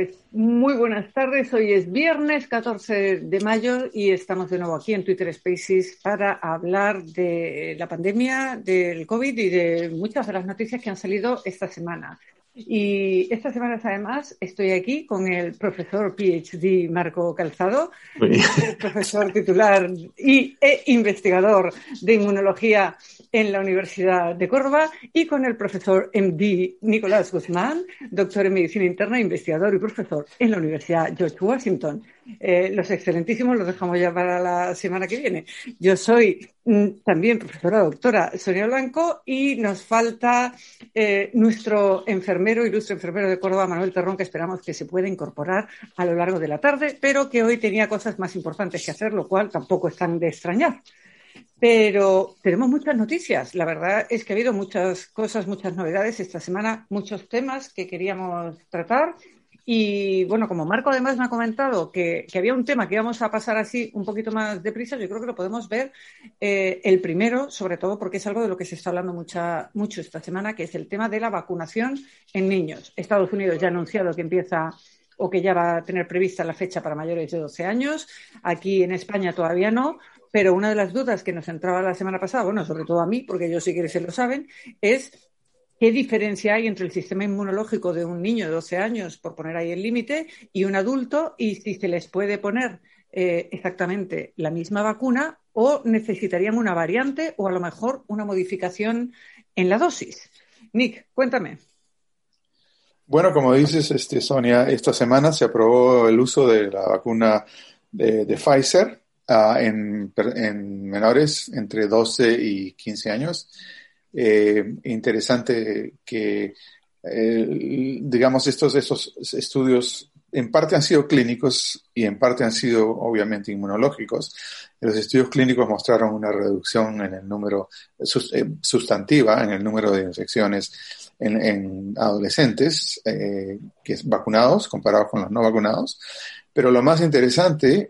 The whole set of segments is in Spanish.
Pues muy buenas tardes. Hoy es viernes 14 de mayo y estamos de nuevo aquí en Twitter Spaces para hablar de la pandemia, del COVID y de muchas de las noticias que han salido esta semana. Y esta semana, además, estoy aquí con el profesor PhD Marco Calzado, profesor titular y, e investigador de inmunología en la Universidad de Córdoba, y con el profesor MD Nicolás Guzmán, doctor en medicina interna, investigador y profesor en la Universidad George Washington. Eh, los excelentísimos los dejamos ya para la semana que viene. Yo soy mm, también profesora doctora Sonia Blanco y nos falta eh, nuestro enfermero, ilustre enfermero de Córdoba, Manuel Terrón, que esperamos que se pueda incorporar a lo largo de la tarde, pero que hoy tenía cosas más importantes que hacer, lo cual tampoco es tan de extrañar. Pero tenemos muchas noticias. La verdad es que ha habido muchas cosas, muchas novedades esta semana, muchos temas que queríamos tratar y bueno, como Marco además me ha comentado que, había un tema que íbamos a pasar así un poquito más deprisa, yo creo que lo podemos ver eh, el primero, sobre todo porque es algo de lo que se está hablando mucha, mucho esta semana, que es el tema de la vacunación en niños. Estados Unidos ya ha anunciado que empieza o que ya va a tener prevista la fecha para mayores de 12 años. Aquí en España todavía no, pero una de las dudas que nos entraba la semana pasada, bueno, sobre todo a mí, porque ellos sí que se lo saben, es ¿Qué diferencia hay entre el sistema inmunológico de un niño de 12 años, por poner ahí el límite, y un adulto? Y si se les puede poner eh, exactamente la misma vacuna o necesitarían una variante o a lo mejor una modificación en la dosis. Nick, cuéntame. Bueno, como dices, este, Sonia, esta semana se aprobó el uso de la vacuna de, Pfizer ah, en, en menores entre 12 y 15 años eh, interesante que, eh, digamos, estos, estos estudios en parte han sido clínicos y en parte han sido obviamente inmunológicos. Los estudios clínicos mostraron una reducción en el número eh, sustantiva en el número de infecciones en, adolescentes que vacunados comparados con los no vacunados. Pero lo más interesante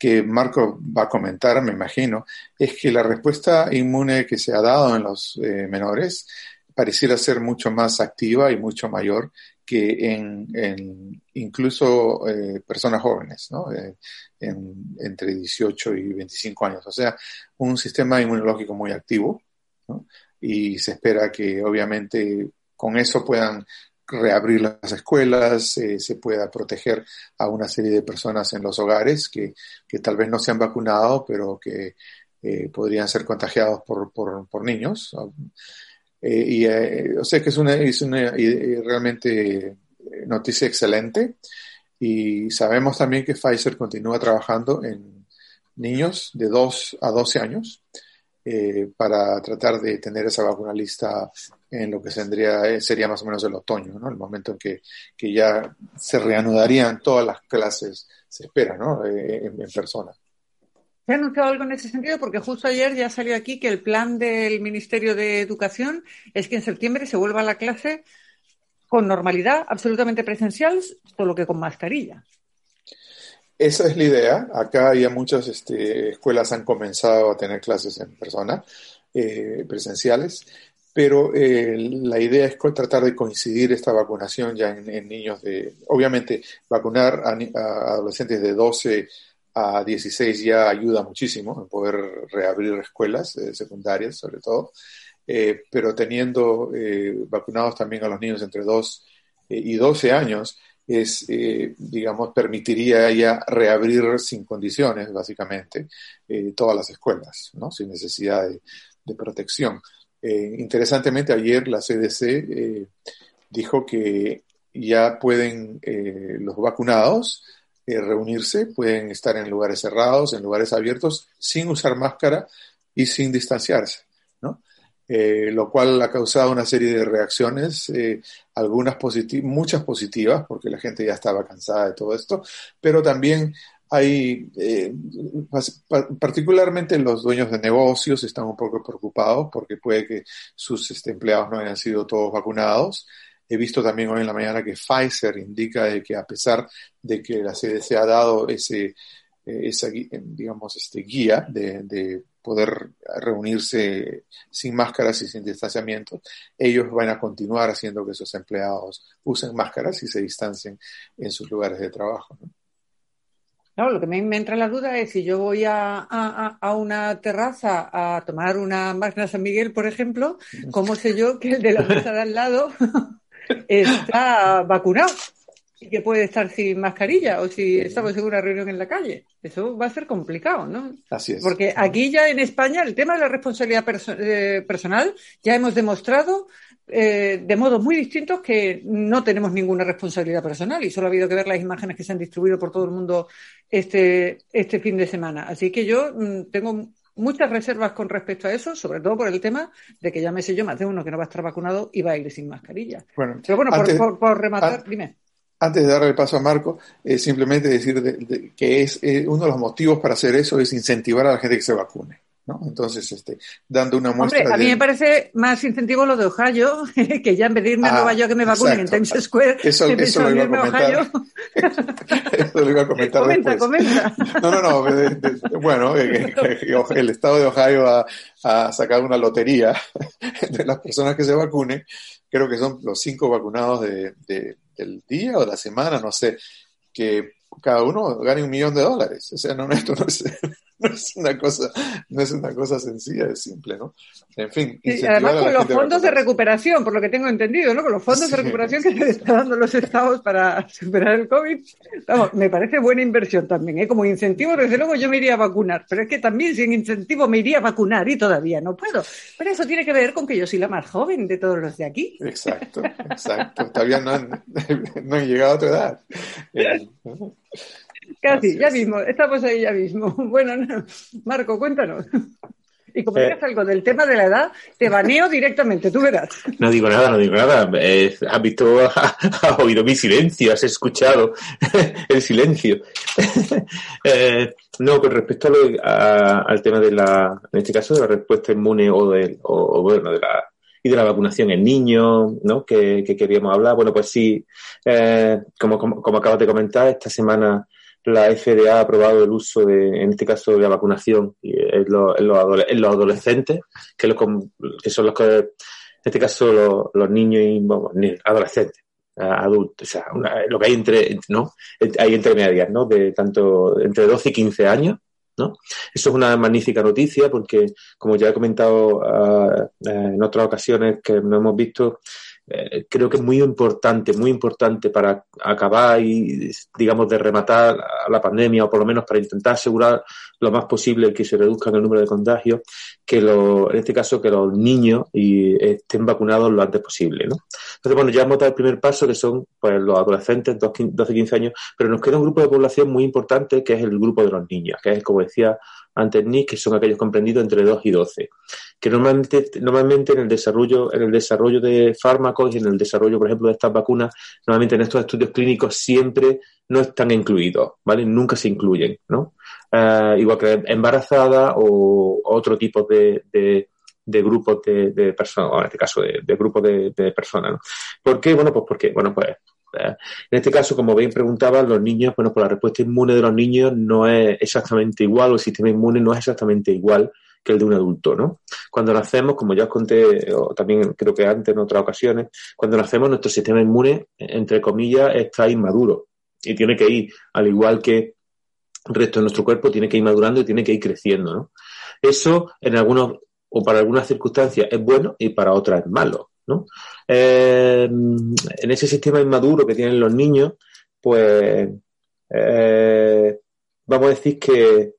que Marco va a comentar, me imagino, es que la respuesta inmune que se ha dado en los eh, menores pareciera ser mucho más activa y mucho mayor que en, incluso eh, personas jóvenes, ¿no? Eh, entre 18 y 25 años. O sea, un sistema inmunológico muy activo. Y se espera que obviamente con eso puedan reabrir las escuelas, eh, se pueda proteger a una serie de personas en los hogares que, que tal vez no se han vacunado, pero que eh, podrían ser contagiados por, por, niños. Eh, y o sea que es una, es una realmente noticia excelente. Y sabemos también que Pfizer continúa trabajando en niños de 2 a 12 años para tratar de tener esa vacuna lista en lo que tendría, eh, sería más o menos el otoño, ¿no? El momento en que, que ya se reanudarían todas las clases, se espera, ¿no? Eh, en, persona. ¿Se ha anunciado algo en ese sentido? Porque justo ayer ya salió aquí que el plan del Ministerio de Educación es que en septiembre se vuelva a la clase con normalidad, absolutamente presencial, solo que con mascarilla. Esa es la idea. Acá ya muchas este, escuelas han comenzado a tener clases en persona, eh, presenciales pero eh, la idea es tratar de coincidir esta vacunación ya en, niños de, obviamente, vacunar a, adolescentes de 12 a 16 ya ayuda muchísimo en poder reabrir escuelas eh, secundarias, sobre todo, eh, pero teniendo vacunados también a los niños entre 2 y 12 años, es, digamos, permitiría ya reabrir sin condiciones, básicamente, todas las escuelas, ¿no? Sin necesidad de protección. Eh, interesantemente, ayer la CDC eh, dijo que ya pueden eh, los vacunados reunirse, pueden estar en lugares cerrados, en lugares abiertos, sin usar máscara y sin distanciarse, ¿no? lo cual ha causado una serie de reacciones, algunas muchas positivas, porque la gente ya estaba cansada de todo esto, pero también hay, eh, particularmente los dueños de negocios están un poco preocupados porque puede que sus este, empleados no hayan sido todos vacunados. He visto también hoy en la mañana que Pfizer indica de que a pesar de que la CDC ha dado ese, eh, esa, digamos, este guía de, poder reunirse sin máscaras y sin distanciamiento, ellos van a continuar haciendo que sus empleados usen máscaras y se distancien en sus lugares de trabajo. Lo que me, entra la duda es si yo voy a, a, una terraza a tomar una máquina San Miguel, por ejemplo, ¿cómo sé yo que el de la mesa de al lado está vacunado? y que puede estar sin mascarilla o si estamos en una reunión en la calle. Eso va a ser complicado, ¿no? Así es. Porque aquí ya en España el tema de la responsabilidad eh, personal ya hemos demostrado eh, de modos muy distintos que no tenemos ninguna responsabilidad personal y solo ha habido que ver las imágenes que se han distribuido por todo el mundo este, este fin de semana. Así que yo mm, tengo muchas reservas con respecto a eso, sobre todo por el tema de que ya me sé yo más de uno que no va a estar vacunado y va a ir sin mascarilla. Bueno, Pero bueno, por, rematar, dime antes de darle el paso a Marco, simplemente decir que es eh, uno de los motivos para hacer eso es incentivar a la gente que se vacune. ¿No? Entonces, este, dando una muestra. Hombre, a mí me parece más incentivo lo de Ohio, que ya en vez de irme a Nueva York que me vacunen en Times Square, eso, eso lo iba a comentar. eso lo iba a comentar comenta, después. Comenta. No, no, no. bueno, el estado de Ohio ha, ha sacado una lotería de las personas que se vacunen. Creo que son los cinco vacunados de, de el día o la semana, no sé, que cada uno gane un millón de dólares. O sea, no, esto no es, no es una cosa, no es una cosa sencilla, es simple, ¿no? En fin. además con los fondos de recuperación, por lo que tengo entendido, ¿no? Con los fondos de recuperación que se están dando los estados para superar el COVID, vamos, me parece buena inversión también, ¿eh? Como incentivo, desde luego yo me iría a vacunar, pero es que también sin incentivo me iría a vacunar y todavía no puedo. Pero eso tiene que ver con que yo soy la más joven de todos los de aquí. Exacto, exacto. Todavía no han, no han llegado a tu edad. Eh, Casi, ya mismo, estamos ahí ya mismo. Bueno, Marco, cuéntanos. Y como digas eh. algo del tema de la edad, te baneo directamente, tú verás. No digo nada, no digo nada. Eh, has visto, has oído mi silencio, has escuchado el silencio. Eh, no, con respecto al tema de la, en este caso, de la respuesta inmune o, de, o, bueno, de la y de la vacunación en niños, ¿no? Que, queríamos hablar. Bueno, pues sí, como, como, como acabas de comentar, esta semana la FDA ha aprobado el uso de, en este caso, de la vacunación en los, en los, adolescentes, que, que, son los que, en este caso, los, niños y adolescentes, adultos, o sea, lo que hay entre, ¿no? Hay entre medias, ¿no? De tanto entre 12 y 15 años, ¿no? Eso es una magnífica noticia porque, como ya he comentado ah, en otras ocasiones que no hemos visto, eh, creo que es muy importante, muy importante para acabar y, digamos, de rematar la pandemia o por lo menos para intentar asegurar lo más posible que se reduzca el número de contagios, que lo, en este caso que los niños y estén vacunados lo antes posible, ¿no? Entonces, bueno, ya hemos dado el primer paso que son pues los adolescentes, 12, 15 años, pero nos queda un grupo de población muy importante que es el grupo de los niños, que es, como decía antes Nick, que son aquellos comprendidos entre 2 y 12 que normalmente, normalmente en el desarrollo, en el desarrollo de fármacos y en el desarrollo, por ejemplo, de estas vacunas, normalmente en estos estudios clínicos siempre no están incluidos, ¿vale? Nunca se incluyen, ¿no? Eh, igual que embarazada o, otro tipo de, de, grupos de, personas, en este caso de, grupos de, personas, ¿no? ¿Por qué? Bueno, pues porque, bueno, pues en este caso, como bien preguntaban, los niños, bueno, pues la respuesta inmune de los niños no es exactamente igual, o el sistema inmune no es exactamente igual que el de un adulto, ¿no? Cuando nacemos, como ya os conté, o también creo que antes en otras ocasiones, cuando nacemos nuestro sistema inmune, entre comillas, está inmaduro y tiene que ir, al igual que el resto de nuestro cuerpo, tiene que ir madurando y tiene que ir creciendo, ¿no? Eso en algunos o para algunas circunstancias es bueno y para otras es malo, Eh, en ese sistema inmaduro que tienen los niños, pues eh, vamos a decir que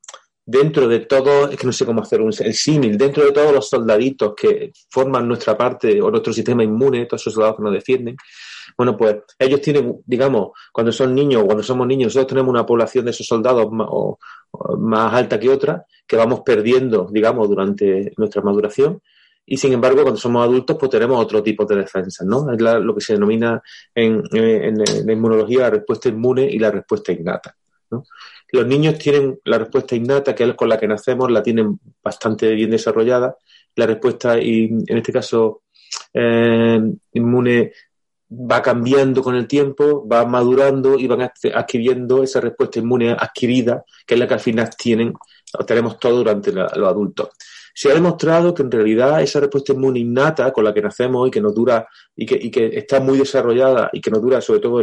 dentro de todo, es que no sé cómo hacer un, el símil, dentro de todos los soldaditos que forman nuestra parte o nuestro sistema inmune, todos esos soldados que nos defienden, bueno, pues ellos tienen, digamos, cuando son niños o cuando somos niños, nosotros tenemos una población de esos soldados más, más alta que otra, que vamos perdiendo, digamos, durante nuestra maduración. Y sin embargo, cuando somos adultos, pues tenemos otro tipo de defensas, ¿no? Es lo que se denomina en, en, la inmunología la respuesta inmune y la respuesta innata. ¿no? Los niños tienen la respuesta innata, que es con la que nacemos, la tienen bastante bien desarrollada. La respuesta, en este caso, eh, inmune va cambiando con el tiempo, va madurando y van adquiriendo esa respuesta inmune adquirida, que es la que al final tienen tenemos todo durante los adultos. Se ha demostrado que en realidad esa respuesta inmune innata con la que nacemos y que nos dura y que, y que está muy desarrollada y que nos dura sobre todo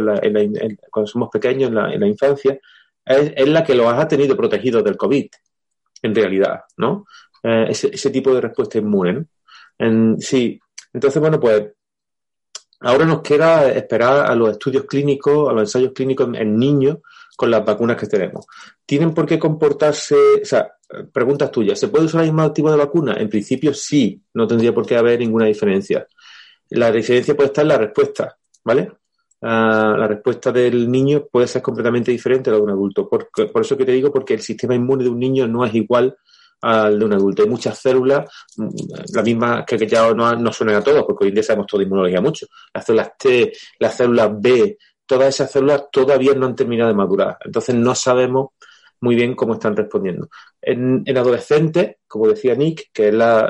cuando somos pequeños en la, infancia, es, la que los ha tenido protegidos del COVID, en realidad, ¿no? Eh, ese, tipo de respuesta inmune. sí, entonces, bueno, pues ahora nos queda esperar a los estudios clínicos, a los ensayos clínicos en niños con las vacunas que tenemos. ¿Tienen por qué comportarse, o sea, preguntas tuyas, ¿se puede usar el mismo tipo de vacuna? En principio sí, no tendría por qué haber ninguna diferencia. La diferencia puede estar en la respuesta, ¿vale? Ah, la respuesta del niño puede ser completamente diferente a la de un adulto. Por, por, eso que te digo, porque el sistema inmune de un niño no es igual al de un adulto. Hay muchas células, mm, las mismas que, ya no, no suenan a todos, porque hoy en día sabemos todo inmunología mucho. Las células T, las células B, todas esas células todavía no han terminado de madurar. Entonces no sabemos muy bien cómo están respondiendo. En, adolescentes, como decía Nick, que es la,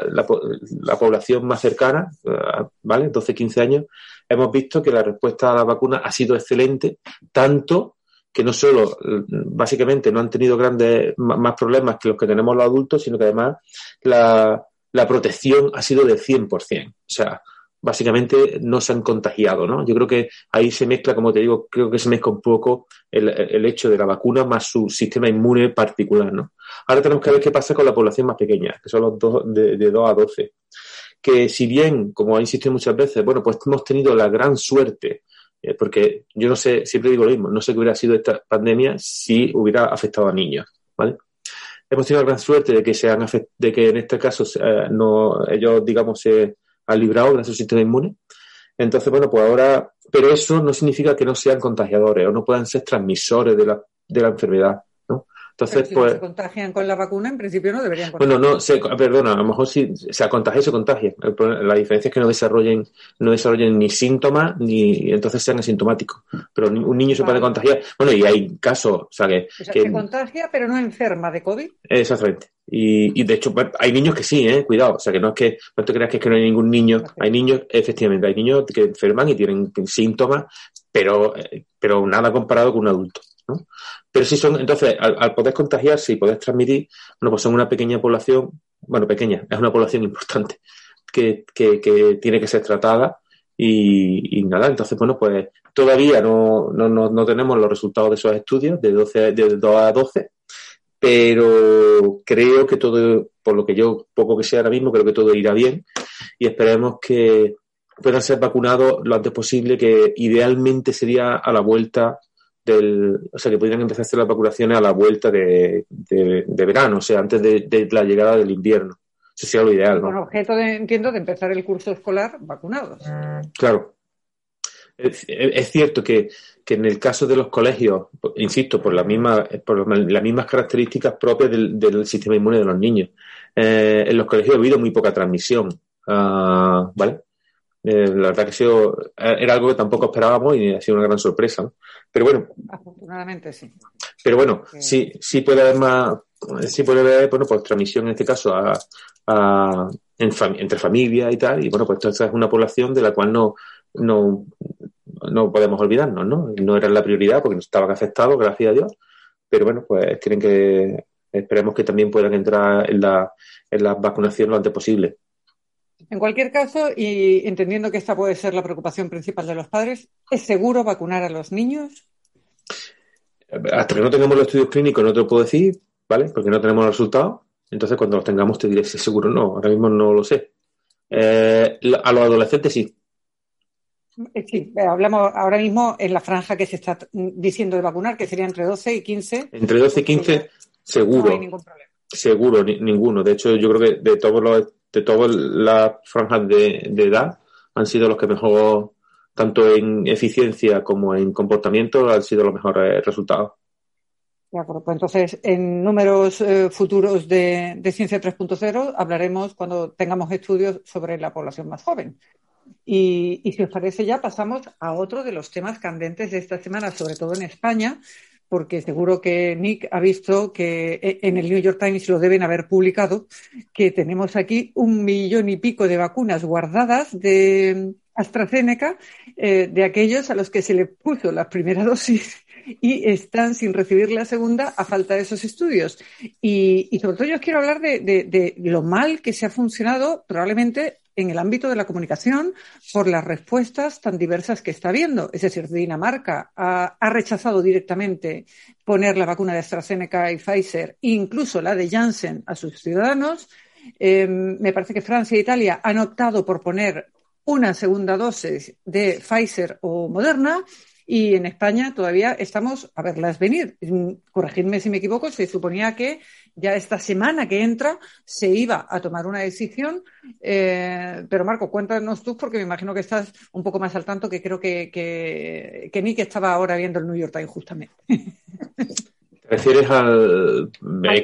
población más cercana, eh, ¿vale? 12-15 años, hemos visto que la respuesta a la vacuna ha sido excelente, tanto que no solo básicamente no han tenido grandes más problemas que los que tenemos los adultos, sino que además la, la protección ha sido del 100%. O sea, básicamente no se han contagiado, ¿no? Yo creo que ahí se mezcla, como te digo, creo que se mezcla un poco el, hecho de la vacuna más su sistema inmune particular, ¿no? Ahora tenemos que ver qué pasa con la población más pequeña, que son los dos, de, de 2 a 12. Que si bien, como ha insistido muchas veces, bueno, pues hemos tenido la gran suerte, eh, porque yo no sé, siempre digo lo mismo, no sé qué hubiera sido esta pandemia si hubiera afectado a niños, ¿vale? Hemos tenido la gran suerte de que, se han de que en este caso eh, no, ellos, digamos, se han librado gracias sistema inmune. Entonces, bueno, pues ahora, pero eso no significa que no sean contagiadores o no puedan ser transmisores de la, de la enfermedad. Entonces, si pues. se contagian con la vacuna, en principio no deberían Bueno, no, se, perdona, a lo mejor si se contagia, se contagia. La diferencia es que no desarrollen, no desarrollen ni síntomas ni entonces sean asintomáticos. Pero un niño se puede contagiar. Bueno, y hay casos, o sea, que. se contagia, pero no enferma de COVID. Exactamente. Y, y, de hecho, hay niños que sí, ¿eh? Cuidado. O sea, que no es que, no te creas que, es que no hay ningún niño. Hay niños, efectivamente, hay niños que enferman y tienen síntomas, pero, eh, pero nada comparado con un adulto. ¿no? Pero sí son, entonces, al, poder contagiarse y poder transmitir, bueno, pues son una pequeña población, bueno, pequeña, es una población importante que, que, que tiene que ser tratada y, y, nada, entonces, bueno, pues todavía no, no, no, tenemos los resultados de esos estudios de, 12, de 2 a 12, pero creo que todo, por lo que yo poco que sea ahora mismo, creo que todo irá bien y esperemos que puedan ser vacunados lo antes posible, que idealmente sería a la vuelta o sea, que pudieran empezar a hacer las vacunaciones a la vuelta de, verano, o sea, antes de, la llegada del invierno. Eso sería lo ideal, ¿no? Con objeto, de, entiendo, de empezar el curso escolar vacunados. Claro. Es, cierto que, en el caso de los colegios, insisto, por, la misma, por las mismas características propias del, sistema inmune de los niños, eh, en los colegios ha habido muy poca transmisión, ah, ¿vale? Eh, la verdad que sido, eh, era algo que tampoco esperábamos y ha sido una gran sorpresa. Pero bueno. Afortunadamente sí. Pero bueno, sí, sí puede haber más, sí puede haber, bueno, pues transmisión en este caso a, entre familia y tal. Y bueno, pues esta es una población de la cual no, no, no podemos olvidarnos, ¿no? No era la prioridad porque no estaban afectados, gracias a Dios. Pero bueno, pues tienen que, esperemos que también puedan entrar en la, en la vacunación lo antes posible. En cualquier caso, y entendiendo que esta puede ser la preocupación principal de los padres, ¿es seguro vacunar a los niños? Hasta que no tengamos los estudios clínicos no te lo puedo decir, ¿vale? Porque no tenemos los resultados. Entonces, cuando los tengamos, te diré si es seguro o no. Ahora mismo no lo sé. Eh, a los adolescentes sí. Eh, sí, hablamos ahora mismo en la franja que se está diciendo de vacunar, que sería entre 12 y 15. Entre 12 y 15, seguro. No hay ningún problema. Seguro, ninguno. De hecho, yo creo que de todos los de todas las franjas de, edad han sido los que mejor, tanto en eficiencia como en comportamiento, han sido los mejores resultados. De acuerdo, pues entonces en números eh, futuros de, de Ciencia 3.0 hablaremos cuando tengamos estudios sobre la población más joven. Y, si os parece ya pasamos a otro de los temas candentes de esta semana, sobre todo en España, porque seguro que Nick ha visto que e, en el New York Times lo deben haber publicado, que tenemos aquí un millón y pico de vacunas guardadas de AstraZeneca, eh, de aquellos a los que se le puso la primera dosis y están sin recibir la segunda a falta de esos estudios. Y, sobre todo yo quiero hablar de, lo mal que se ha funcionado probablemente en el ámbito de la comunicación por las respuestas tan diversas que está habiendo. Es decir, Dinamarca ha, rechazado directamente poner la vacuna de AstraZeneca y Pfizer, incluso la de Janssen, a sus ciudadanos. Em, me parece que Francia e Italia han optado por poner una segunda dosis de Pfizer o Moderna y en España todavía estamos a verlas venir. Corregidme si me equivoco, se suponía que ya esta semana que entra se iba a tomar una decisión. Eh, pero Marco, cuéntanos tú, porque me imagino que estás un poco más al tanto que creo que, que, que Nick estaba ahora viendo el New York Times justamente. refieres al,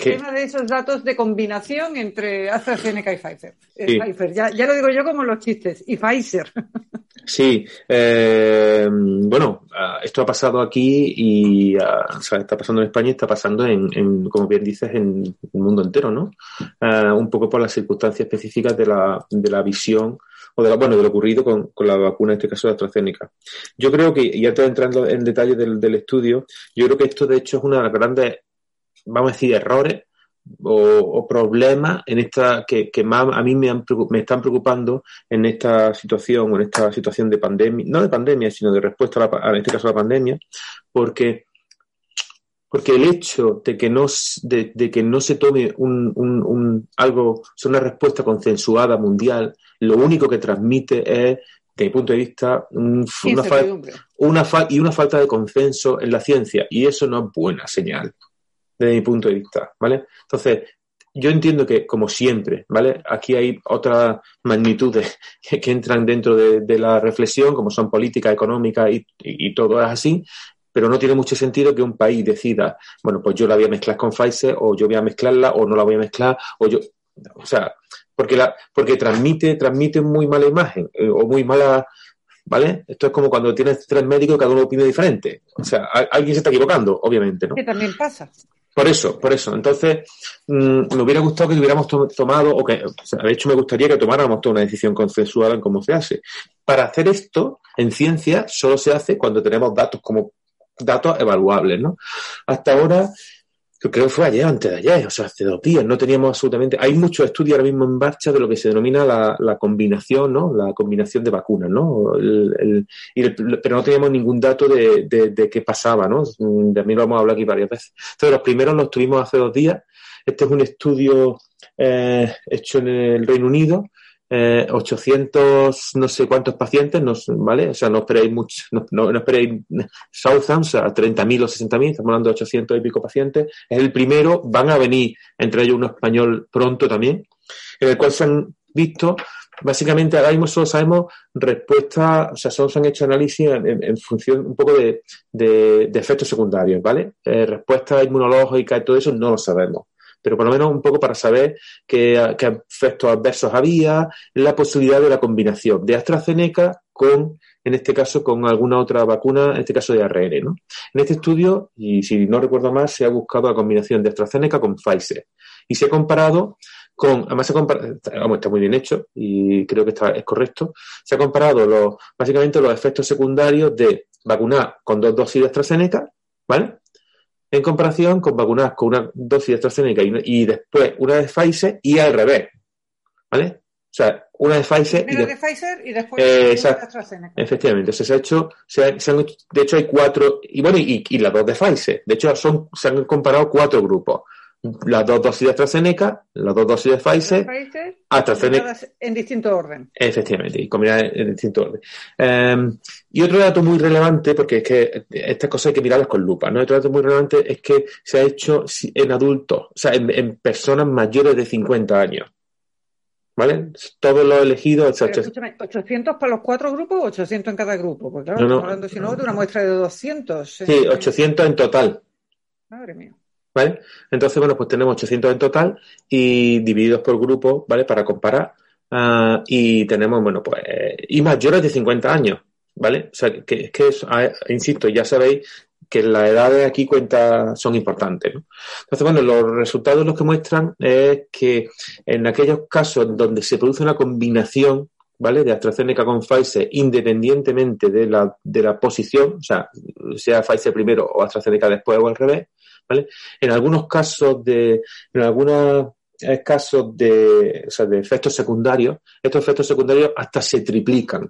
tema de esos datos de combinación entre AstraZeneca y Pfizer. Eh, Pfizer. Ya, ya, lo digo yo como los chistes. Y Pfizer. Sí, eh, bueno, ah, esto ha pasado aquí y ah, está pasando en España y está pasando en, como bien dices, en el mundo entero, ¿no? Ah, un poco por las circunstancias específicas de la, de la visión o de, bueno, de lo ocurrido con, la vacuna, en este caso de AstraZeneca. Yo creo que, y ya estoy entrando en detalle del, estudio, yo creo que esto de hecho es una de las grandes, vamos a decir, errores o, problemas en esta que, más a mí me, me están preocupando en esta situación o en esta situación de pandemia, no de pandemia, sino de respuesta a, la, en este caso a la pandemia, porque porque el hecho de que no, de, que no se tome un, un, algo, una respuesta consensuada mundial, lo único que transmite es, desde mi punto de vista, una, una y una falta de consenso en la ciencia. Y eso no es buena señal, desde mi punto de vista, ¿vale? Entonces, yo entiendo que, como siempre, ¿vale? Aquí hay otras magnitudes que, entran dentro de, la reflexión, como son política, económica y, y, todo es así, pero no tiene mucho sentido que un país decida, bueno, pues yo la voy a mezclar con Pfizer, o yo voy a mezclarla, o no la voy a mezclar, o yo, o sea, porque la, porque transmite, transmite muy mala imagen, eh, o muy mala, ¿vale? Esto es como cuando tienes tres médicos, cada uno opina diferente. O sea, alguien se está equivocando, obviamente, ¿no? Que también pasa. Por eso, por eso. Entonces, mm, me hubiera gustado que hubiéramos tomado, o que, o sea, de hecho me gustaría que tomáramos toda una decisión consensual en cómo se hace. Para hacer esto, en ciencia, solo se hace cuando tenemos datos como datos evaluables, ¿no? Hasta ahora, creo que fue ayer, antes de ayer, o sea, hace dos días, no teníamos absolutamente, hay muchos estudios ahora mismo en marcha de lo que se denomina la, combinación, ¿no? La combinación de vacunas, ¿no? pero no teníamos ningún dato de, de, qué pasaba, ¿no? De mí lo vamos a hablar aquí varias veces. Entonces, los primeros los tuvimos hace dos días. Este es un estudio eh, hecho en el Reino Unido, eh, 800 no sé cuántos pacientes, no, ¿vale? O sea, no esperéis mucho, no, no, esperéis Southam, o sea, 30.000 o 60.000, estamos hablando de 800 y pico pacientes. Es el primero, van a venir entre ellos uno español pronto también, en el cual se han visto, básicamente ahora mismo solo sabemos respuestas, o sea, solo se han hecho análisis en, función un poco de, de, efectos secundarios, ¿vale? Eh, respuesta inmunológica y todo eso no lo sabemos pero por lo menos un poco para saber qué, efectos adversos había, la posibilidad de la combinación de AstraZeneca con, en este caso, con alguna otra vacuna, en este caso de ARN. ¿no? En este estudio, y si no recuerdo mal, se ha buscado la combinación de AstraZeneca con Pfizer y se ha comparado con, además se está muy bien hecho y creo que está, es correcto, se ha comparado básicamente los efectos secundarios de vacunar con dos dosis de AstraZeneca, ¿vale? En comparación con vacunas con una dosis de AstraZeneca y, después una de Pfizer y al revés. ¿Vale? O sea, una de Pfizer. y, de, Pfizer y después de AstraZeneca. Efectivamente. Se, ha hecho, se, han, de hecho hay cuatro, y bueno, y, y las dos de Pfizer. De hecho, son, se han comparado cuatro grupos las dos dosis de AstraZeneca, las dos dosis de Pfizer, AstraZeneca. En distinto orden. Efectivamente, y combinadas en distinto orden. Em, y otro dato muy relevante, porque es que estas cosas hay que mirarlas con lupa, ¿no? Otro dato muy relevante es que se ha hecho en adultos, o sea, en, personas mayores de 50 años. ¿Vale? Todos los elegidos. Pero, escúchame, ¿800 para los cuatro grupos o 800 en cada grupo? Porque claro, estamos hablando, si no, de una muestra de 200. Sí, 800 en total. Madre mía. ¿Vale? Entonces, bueno, pues tenemos 800 en total y divididos por grupo, ¿vale? Para comparar. Ah, y tenemos, bueno, pues, y mayores de 50 años, ¿vale? O sea, que es que, insisto, ya sabéis que las edades aquí cuenta, son importantes. Entonces, bueno, los resultados los que muestran es que en aquellos casos donde se produce una combinación ¿vale? De AstraZeneca con Pfizer, independientemente de la, de la posición, o sea, sea Pfizer primero o AstraZeneca después o al revés, ¿vale? En algunos casos de, en algunos casos de, o sea, de efectos secundarios, estos efectos secundarios hasta se triplican,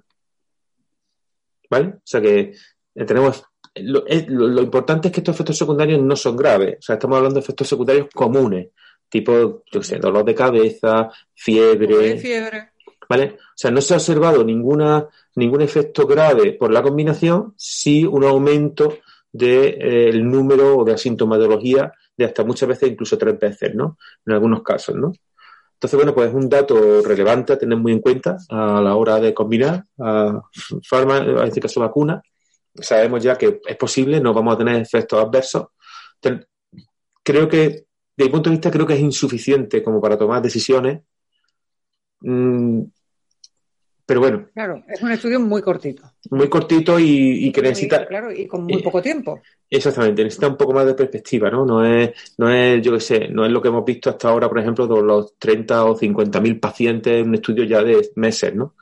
¿vale? O sea que eh, tenemos lo, lo, importante es que estos efectos secundarios no son graves. O sea, estamos hablando de efectos secundarios comunes, tipo, yo sé, dolor de cabeza, fiebre. fiebre. ¿Vale? O sea, no se ha observado ninguna, ningún efecto grave por la combinación, sí un aumento del de, eh, número o de la sintomatología de hasta muchas veces, incluso tres veces, ¿no? En algunos casos, ¿no? Entonces, bueno, pues es un dato relevante a tener muy en cuenta a la hora de combinar a fármacos, en este caso vacunas, sabemos ya que es posible, no vamos a tener efectos adversos. creo que, desde mi punto de vista, creo que es insuficiente como para tomar decisiones. Mm, pero bueno. Claro, es un estudio muy cortito. Muy cortito y, que necesita. Claro, y con muy poco tiempo. Exactamente, necesita un poco más de perspectiva, ¿no? No es, no es, yo qué sé, no es lo que hemos visto hasta ahora, por ejemplo, de los 30 o 50 mil pacientes en un estudio ya de meses, ¿no?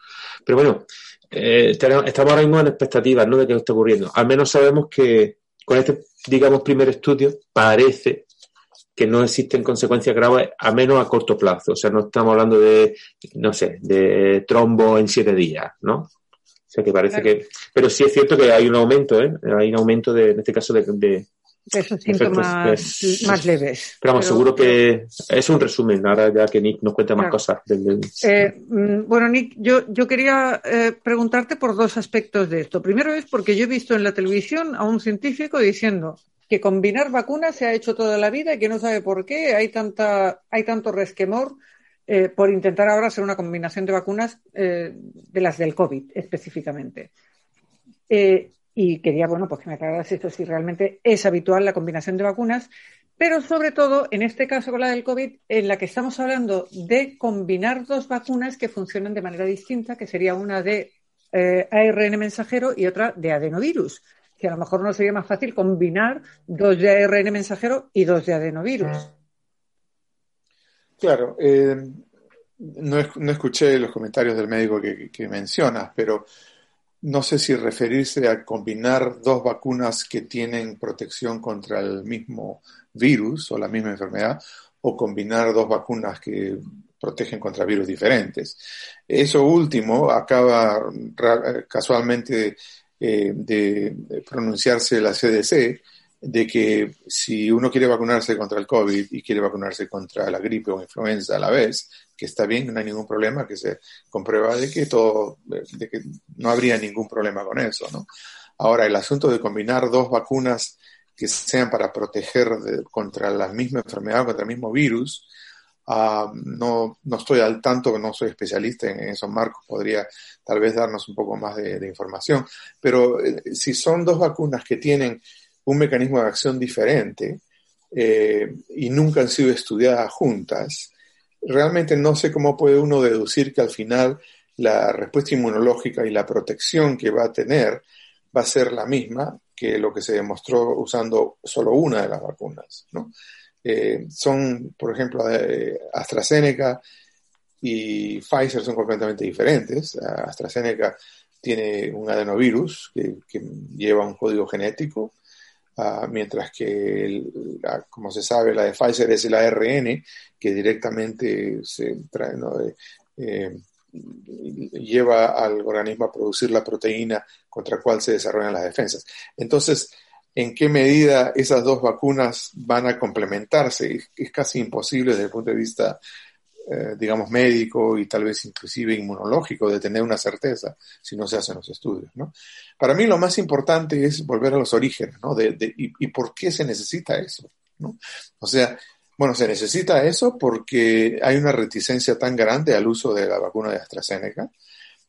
Pero bueno, eh, estamos ahora mismo en expectativas ¿no? de qué está ocurriendo. Al menos sabemos que con este, digamos, primer estudio parece que no existen consecuencias graves, a menos a corto plazo. O sea, no estamos hablando de, no sé, de trombo en siete días, ¿no? O sea, que parece que... Pero sí es cierto que hay un aumento, ¿eh? Hay un aumento, de, en este caso, de, de esos síntomas más leves. Pero vamos, seguro que es un resumen, ahora ya que Nick nos cuenta más cosas. Eh, mm, bueno, Nick, yo, yo quería eh, preguntarte por dos aspectos de esto. Primero es porque yo he visto en la televisión a un científico diciendo que combinar vacunas se ha hecho toda la vida y que no sabe por qué hay, tanta, hay tanto resquemor eh, por intentar ahora hacer una combinación de vacunas de las del COVID específicamente. Y quería, bueno, pues que me aclararas esto, si realmente es habitual la combinación de vacunas, pero sobre todo, en este caso con la del COVID, en la que estamos hablando de combinar dos vacunas que funcionan de manera distinta, que sería una de eh, ARN mensajero y otra de adenovirus. Que a lo mejor no sería más fácil combinar dos de ARN mensajero y dos de adenovirus. Claro, eh, no, escuché los comentarios del médico que mencionas, pero no sé si referirse a combinar dos vacunas que tienen protección contra el mismo virus o la misma enfermedad, o combinar dos vacunas que protegen contra virus diferentes. Eso último acaba casualmente eh, de pronunciarse la CDC, de que si uno quiere vacunarse contra el COVID y quiere vacunarse contra la gripe o influenza a la vez, que está bien, no hay ningún problema, que se comprueba de que todo, de que no habría ningún problema con eso, ¿no? Ahora, el asunto de combinar dos vacunas que sean para proteger contra la misma enfermedad, contra el mismo virus, uh, no, no estoy al tanto, no soy especialista en, esos marcos, podría tal vez darnos un poco más de, información, pero eh, si son dos vacunas que tienen un mecanismo de acción diferente eh, y nunca han sido estudiadas juntas, realmente no sé cómo puede uno deducir que al final la respuesta inmunológica y la protección que va a tener va a ser la misma que lo que se demostró usando solo una de las vacunas. ¿no? Eh, son, por ejemplo, eh, AstraZeneca y Pfizer son completamente diferentes. AstraZeneca tiene un adenovirus que, lleva un código genético Ah, mientras que, como se sabe, la de Pfizer es el ARN que directamente eh, lleva al organismo a producir la proteína contra la cual se desarrollan las defensas. Entonces, ¿en qué medida esas dos vacunas van a complementarse? Es, casi imposible desde el punto de vista eh, digamos, médico y tal vez inclusive inmunológico de tener una certeza si no se hacen los estudios, ¿no? Para mí lo más importante es volver a los orígenes, ¿no? De, y, por qué se necesita eso, ¿no? O sea, bueno, se necesita eso porque hay una reticencia tan grande al uso de la vacuna de AstraZeneca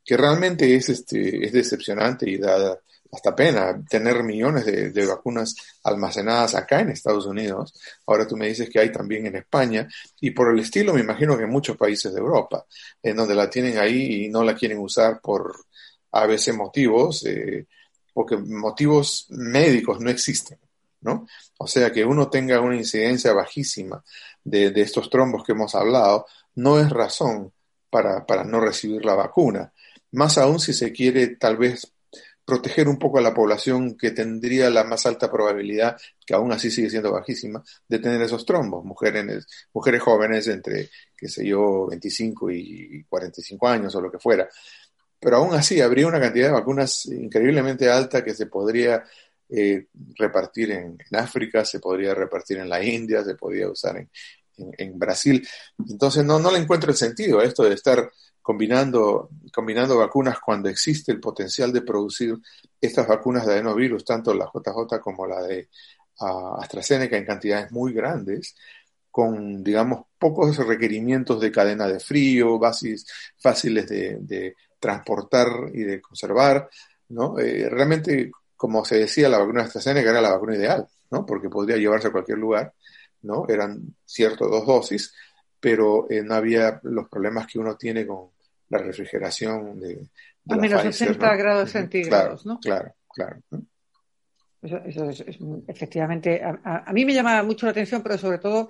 que realmente es, este, es decepcionante y da, hasta pena tener millones de, vacunas almacenadas acá en Estados Unidos. Ahora tú me dices que hay también en España y por el estilo me imagino que en muchos países de Europa, en donde la tienen ahí y no la quieren usar por a veces motivos, eh, porque motivos médicos no existen, ¿no? O sea que uno tenga una incidencia bajísima de, de estos trombos que hemos hablado, no es razón para, para no recibir la vacuna. Más aún si se quiere tal vez proteger un poco a la población que tendría la más alta probabilidad, que aún así sigue siendo bajísima, de tener esos trombos, mujeres, mujeres jóvenes entre, qué sé yo, 25 y 45 años o lo que fuera. Pero aún así habría una cantidad de vacunas increíblemente alta que se podría eh, repartir en, África, se podría repartir en la India, se podría usar en, en, Brasil. Entonces no, no le encuentro el sentido esto de estar combinando, combinando vacunas cuando existe el potencial de producir estas vacunas de adenovirus, tanto la JJ como la de uh, AstraZeneca en cantidades muy grandes, con, digamos, pocos requerimientos de cadena de frío, bases fáciles de, de transportar y de conservar, ¿no? Eh, realmente, como se decía, la vacuna de AstraZeneca era la vacuna ideal, ¿no? Porque podría llevarse a cualquier lugar, ¿no? Eran cierto dos dosis, pero eh, no había los problemas que uno tiene con la refrigeración de, a menos 60 grados centígrados, ¿no? Claro, claro. Eso, es, efectivamente, a, mí me llama mucho la atención, pero sobre todo,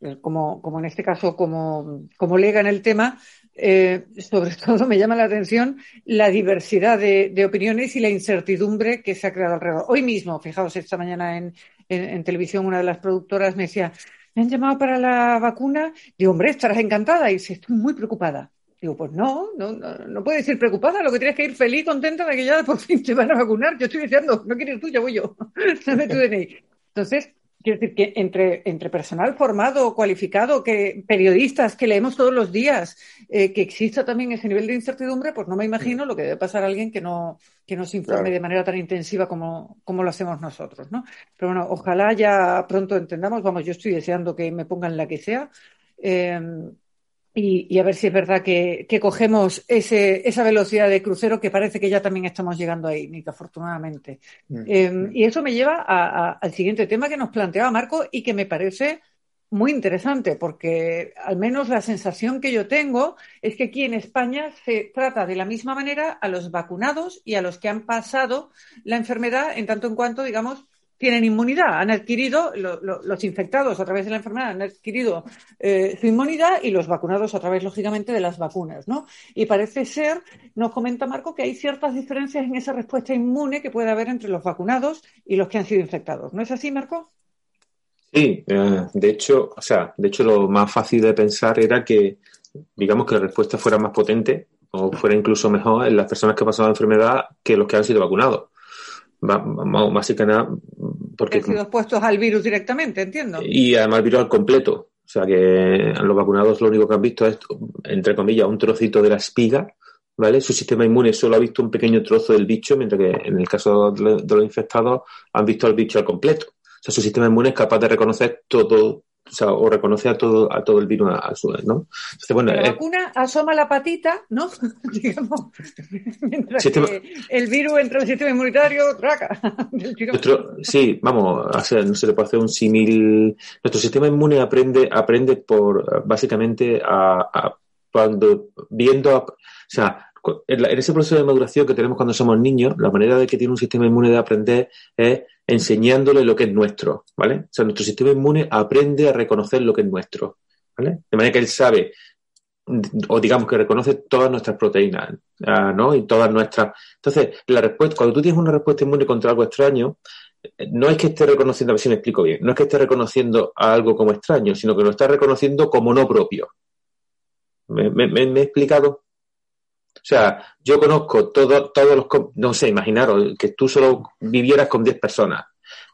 eh, como, como en este caso, como, como lega en el tema, eh, sobre todo me llama la atención la diversidad de, de, opiniones y la incertidumbre que se ha creado alrededor. Hoy mismo, fijaos, esta mañana en, en, televisión una de las productoras me decía, me han llamado para la vacuna, digo, hombre, estarás encantada, y dice, estoy muy preocupada. Digo, pues no, no, no, puedes ir preocupada, lo que tienes que ir feliz, contenta de que ya por fin te van a vacunar. Yo estoy diciendo, no quieres tú, ya voy yo. Dame tu DNI. Entonces, quiero decir que entre, entre personal formado, cualificado, que periodistas que leemos todos los días, eh, que exista también ese nivel de incertidumbre, pues no me imagino lo que debe pasar a alguien que no, que no se informe de manera tan intensiva como, como lo hacemos nosotros, ¿no? Pero bueno, ojalá ya pronto entendamos, vamos, yo estoy deseando que me pongan la que sea. Eh, y, a ver si es verdad que, cogemos ese, esa velocidad de crucero que parece que ya también estamos llegando ahí, Nick, afortunadamente. Mm. Em, y eso me lleva al siguiente tema que nos planteaba Marco y que me parece muy interesante, porque al menos la sensación que yo tengo es que aquí en España se trata de la misma manera a los vacunados y a los que han pasado la enfermedad en tanto en cuanto, digamos, tienen inmunidad, han adquirido, los infectados a través de la enfermedad han adquirido eh, su inmunidad y los vacunados a través, lógicamente, de las vacunas, ¿no? Y parece ser, nos comenta Marco, que hay ciertas diferencias en esa respuesta inmune que puede haber entre los vacunados y los que han sido infectados. ¿No es así, Marco? Sí, eh, de hecho, o sea, de hecho lo más fácil de pensar era que, digamos, que la respuesta fuera más potente o fuera incluso mejor en las personas que han pasado la enfermedad que los que han sido vacunados más que nada porque... Han sido expuestos al virus directamente, entiendo. Y además el virus al completo. O sea que los vacunados lo único que han visto es, entre comillas, un trocito de la espiga, ¿vale? Su sistema inmune solo ha visto un pequeño trozo del bicho, mientras que en el caso de los infectados han visto el bicho al completo. O sea, su sistema inmune es capaz de reconocer todo, o, sea, o reconoce a todo, a todo el virus a, su vez, ¿no? bueno, la vacuna asoma la patita, ¿no? Digamos, mientras que el virus entra en el sistema inmunitario, traca. sí, vamos, no se le puede hacer un símil. Nuestro sistema inmune aprende, aprende por, básicamente, a, cuando, viendo, o sea, en, ese proceso de maduración que tenemos cuando somos niños, la manera de que tiene un sistema inmune de aprender es enseñándole lo que es nuestro, ¿vale? O sea, nuestro sistema inmune aprende a reconocer lo que es nuestro, ¿vale? De manera que él sabe, o digamos que reconoce todas nuestras proteínas, ah, ¿no? Y todas nuestras... Entonces, la respuesta, cuando tú tienes una respuesta inmune contra algo extraño, no es que esté reconociendo, a ver si me explico bien, no es que esté reconociendo a algo como extraño, sino que lo está reconociendo como no propio. ¿Me, me he explicado? O sea, yo conozco todo, todos los, no sé, imaginaros que tú solo vivieras con 10 personas.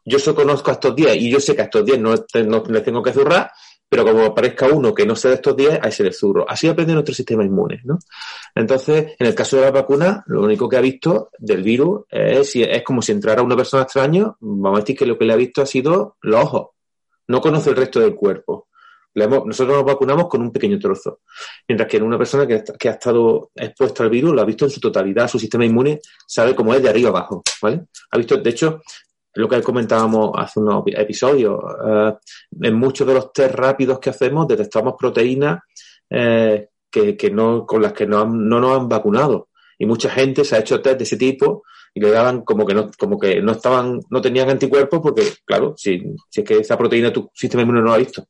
Yo solo conozco a estos 10 y yo sé que a estos 10 no, no les tengo que zurrar, pero como aparezca uno que no sé de estos 10, ahí se le zurro. Así aprende nuestro sistema inmune, ¿no? Entonces, en el caso de la vacuna, lo único que ha visto del virus es, es como si entrara una persona extraña, vamos a decir que lo que le ha visto ha sido los ojos. No conoce el resto del cuerpo nosotros nos vacunamos con un pequeño trozo. Mientras que en una persona que, ha estado expuesta al virus, lo ha visto en su totalidad, su sistema inmune sabe cómo es de arriba abajo, ¿vale? Ha visto, de hecho, lo que comentábamos hace unos episodios, eh, en muchos de los test rápidos que hacemos detectamos proteínas eh, que, no, con las que no, no nos han vacunado. Y mucha gente se ha hecho test de ese tipo y le daban como que no, como que no estaban, no tenían anticuerpos porque, claro, si, si es que esa proteína tu sistema inmune no lo ha visto.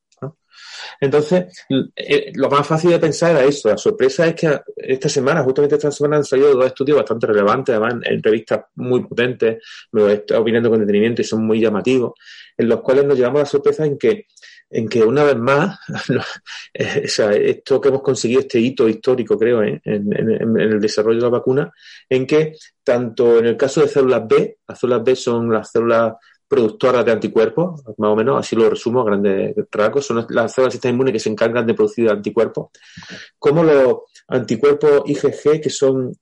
Entonces, eh, lo más fácil de pensar era eso. La sorpresa es que esta semana, justamente esta semana, han salido dos estudios bastante relevantes, además en revistas muy potentes, me lo he estado opinando con detenimiento y son muy llamativos, en los cuales nos llevamos la sorpresa en que en que una vez más, eh, esto que hemos conseguido, este hito histórico, creo, ¿eh? en, el desarrollo de la vacuna, en que tanto en el caso de células B, las células B son las células productoras de anticuerpos, más o menos, así lo resumo a grandes rasgos, son las células del sistema inmune que se encargan de producir anticuerpos, como los anticuerpos IgG, que son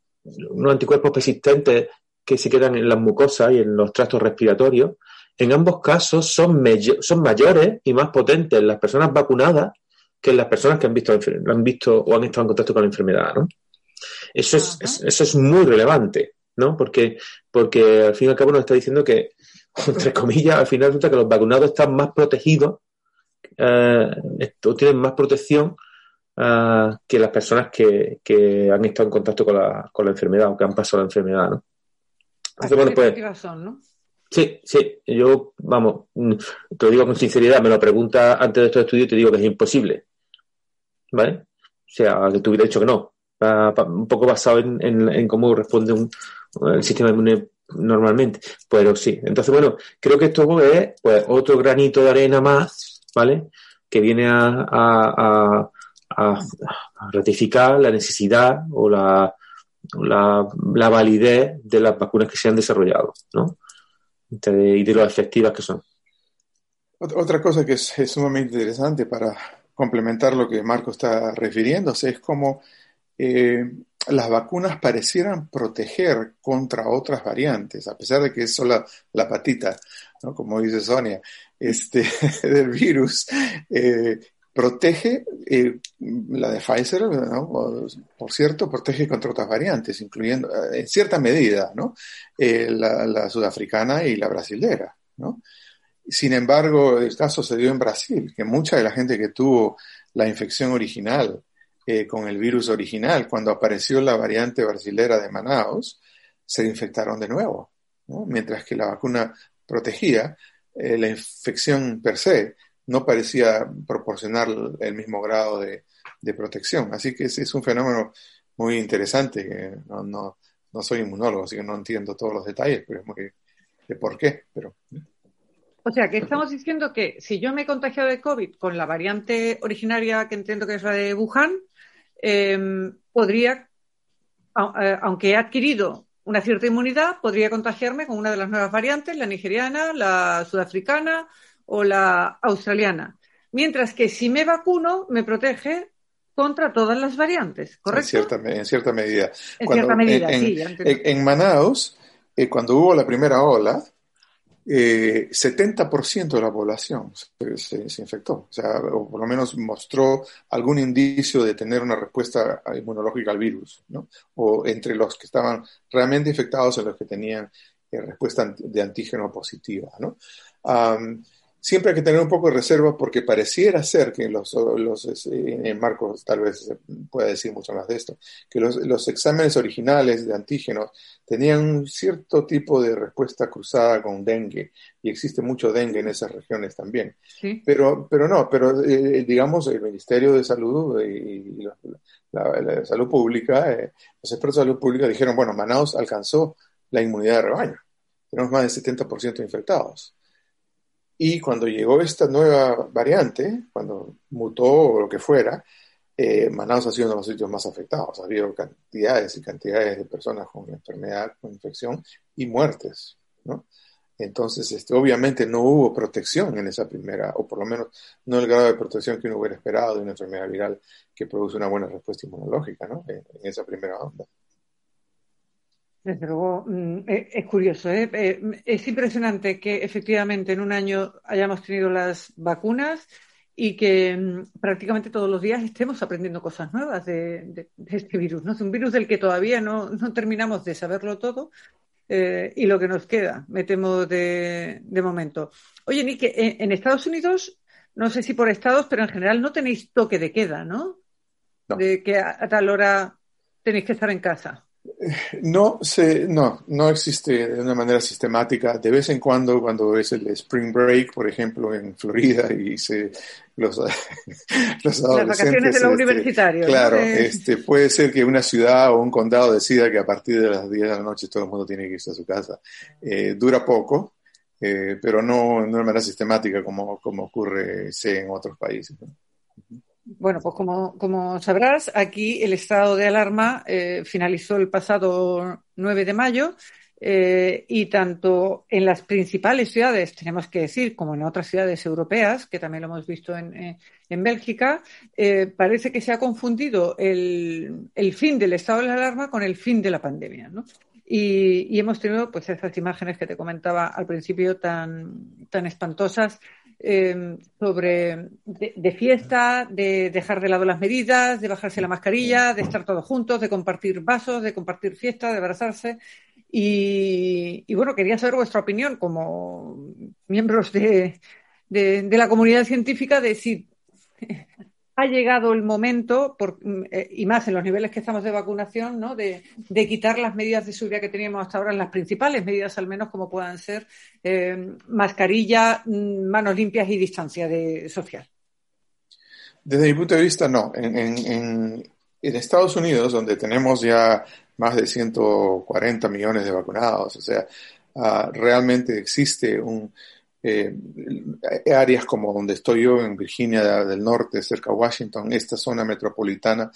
unos anticuerpos persistentes que se quedan en las mucosas y en los tractos respiratorios, en ambos casos son, son mayores y más potentes las personas vacunadas que las personas que han visto, han visto o han estado en contacto con la enfermedad, ¿no? Eso es, eso es muy relevante, ¿no? Porque, porque al fin y al cabo nos está diciendo que, entre comillas, al final resulta que los vacunados están más protegidos eh, o tienen más protección eh, que las personas que, que, han estado en contacto con la, con la enfermedad o que han pasado la enfermedad, ¿no? Entonces, bueno, pues. Sí, sí, yo, vamos, mm, te lo digo con sinceridad, me lo pregunta antes de estos estudios y te digo que es imposible. ¿Vale? O sea, que te hubiera dicho que no. Un poco basado en, cómo responde un, el sistema inmune normalmente. Pero sí. Entonces, bueno, creo que esto es pues, otro granito de arena más, ¿vale? Que viene a, ratificar la necesidad o la, validez de las vacunas que se han desarrollado, ¿no? y de lo efectivas que son. Otra cosa que es, sumamente interesante para complementar lo que Marco está refiriéndose es cómo eh, las vacunas parecieran proteger contra otras variantes, a pesar de que es solo la, patita, ¿no? como dice Sonia, este, del virus. Eh, protege, eh, la de Pfizer, por cierto, protege contra otras variantes, incluyendo, eh, en cierta medida, ¿no? La, sudafricana y la brasilera, ¿no? Sin embargo, el caso se dio en Brasil, que mucha de la gente que tuvo la infección original con el virus original, cuando apareció la variante brasilera de Manaus, se infectaron de nuevo, mientras que la vacuna protegía, la infección per se no parecía proporcionar el mismo grado de, protección. Así que es, un fenómeno muy interesante. no, no, no, soy inmunólogo, así que no entiendo todos los detalles, pero es muy de por qué. Pero... O sea, que estamos diciendo que si yo me he contagiado de COVID con la variante originaria, que entiendo que es la de Wuhan, em, podría, eh, aunque he adquirido una cierta inmunidad, podría contagiarme con una de las nuevas variantes, la nigeriana, la sudafricana o la australiana. Mientras que si me vacuno, me protege contra todas las variantes, ¿correcto? En cierta, en cierta medida. En cierta medida, en, sí. En, Manaus, eh, cuando hubo la primera ola, eh, 70% de la población se, infectó, o sea, o por lo menos mostró algún indicio de tener una respuesta inmunológica al virus, ¿no? O entre los que estaban realmente infectados y los que tenían eh, respuesta de antígeno positiva, ¿no? Siempre hay que tener un poco de reserva porque pareciera ser que los, los en Marcos tal vez pueda decir mucho más de esto, que los, los, exámenes originales de antígenos tenían un cierto tipo de respuesta cruzada con dengue y existe mucho dengue en esas regiones también. Pero, pero no, pero eh, digamos el Ministerio de Salud y, la, Salud Pública, eh, los expertos de salud pública dijeron, bueno, Manaus alcanzó la inmunidad de rebaño. Tenemos más del 70% infectados. Y cuando llegó esta nueva variante, cuando mutó o lo que fuera, eh, Manaus ha sido uno de los sitios más afectados. Ha habido cantidades y cantidades de personas con enfermedad, con infección y muertes, ¿no? Entonces, este, obviamente no hubo protección en esa primera, o por lo menos no el grado de protección que uno hubiera esperado de una enfermedad viral que produce una buena respuesta inmunológica, ¿no? en esa primera onda. Desde luego, mm, eh, es curioso. ¿eh? ¿eh? Es impresionante que efectivamente en un año hayamos tenido las vacunas y que mm, prácticamente todos los días estemos aprendiendo cosas nuevas de, este virus. ¿no? Es un virus del que todavía no, terminamos de saberlo todo eh, y lo que nos queda, me temo, de, momento. Oye, Nick, en Estados Unidos, no sé si por estados, pero en general no tenéis toque de queda, ¿no? De que a tal hora tenéis que estar en casa. No, se, no, no existe de una manera sistemática. De vez en cuando, cuando es el Spring Break, por ejemplo, en Florida, y se, los, los Las vacaciones de los este, universitarios. Claro, este, puede ser que una ciudad o un condado decida que a partir de las 10 de la noche todo el mundo tiene que irse a su casa. Eh, dura poco, eh, pero no, no de manera sistemática como, como ocurre sé, en otros países. Bueno, pues como, sabrás, aquí el estado de alarma eh, finalizó el pasado 9 de mayo eh, y tanto en las principales ciudades, tenemos que decir, como en otras ciudades europeas, que también lo hemos visto en, eh, en Bélgica, parece que se ha confundido el, el, fin del estado de alarma con el fin de la pandemia. ¿no? Y, y, hemos tenido pues esas imágenes que te comentaba al principio tan, tan espantosas eh, sobre de, fiesta, de dejar de lado las medidas, de bajarse la mascarilla, de estar todos juntos, de compartir vasos, de compartir fiestas, de abrazarse. Y, bueno, quería saber vuestra opinión como miembros de, de la comunidad científica de si ha llegado el momento, por, mm, eh, y más en los niveles que estamos de vacunación, ¿no? de, quitar las medidas de seguridad que teníamos hasta ahora, las principales medidas al menos como puedan ser eh, mascarilla, mm, manos limpias y distancia de, social. Desde mi punto de vista, no. En, en, Estados Unidos, donde tenemos ya más de 140 millones de vacunados, o sea, ah, realmente existe un, eh, áreas como donde estoy yo, en Virginia del Norte, cerca de Washington, esta zona metropolitana,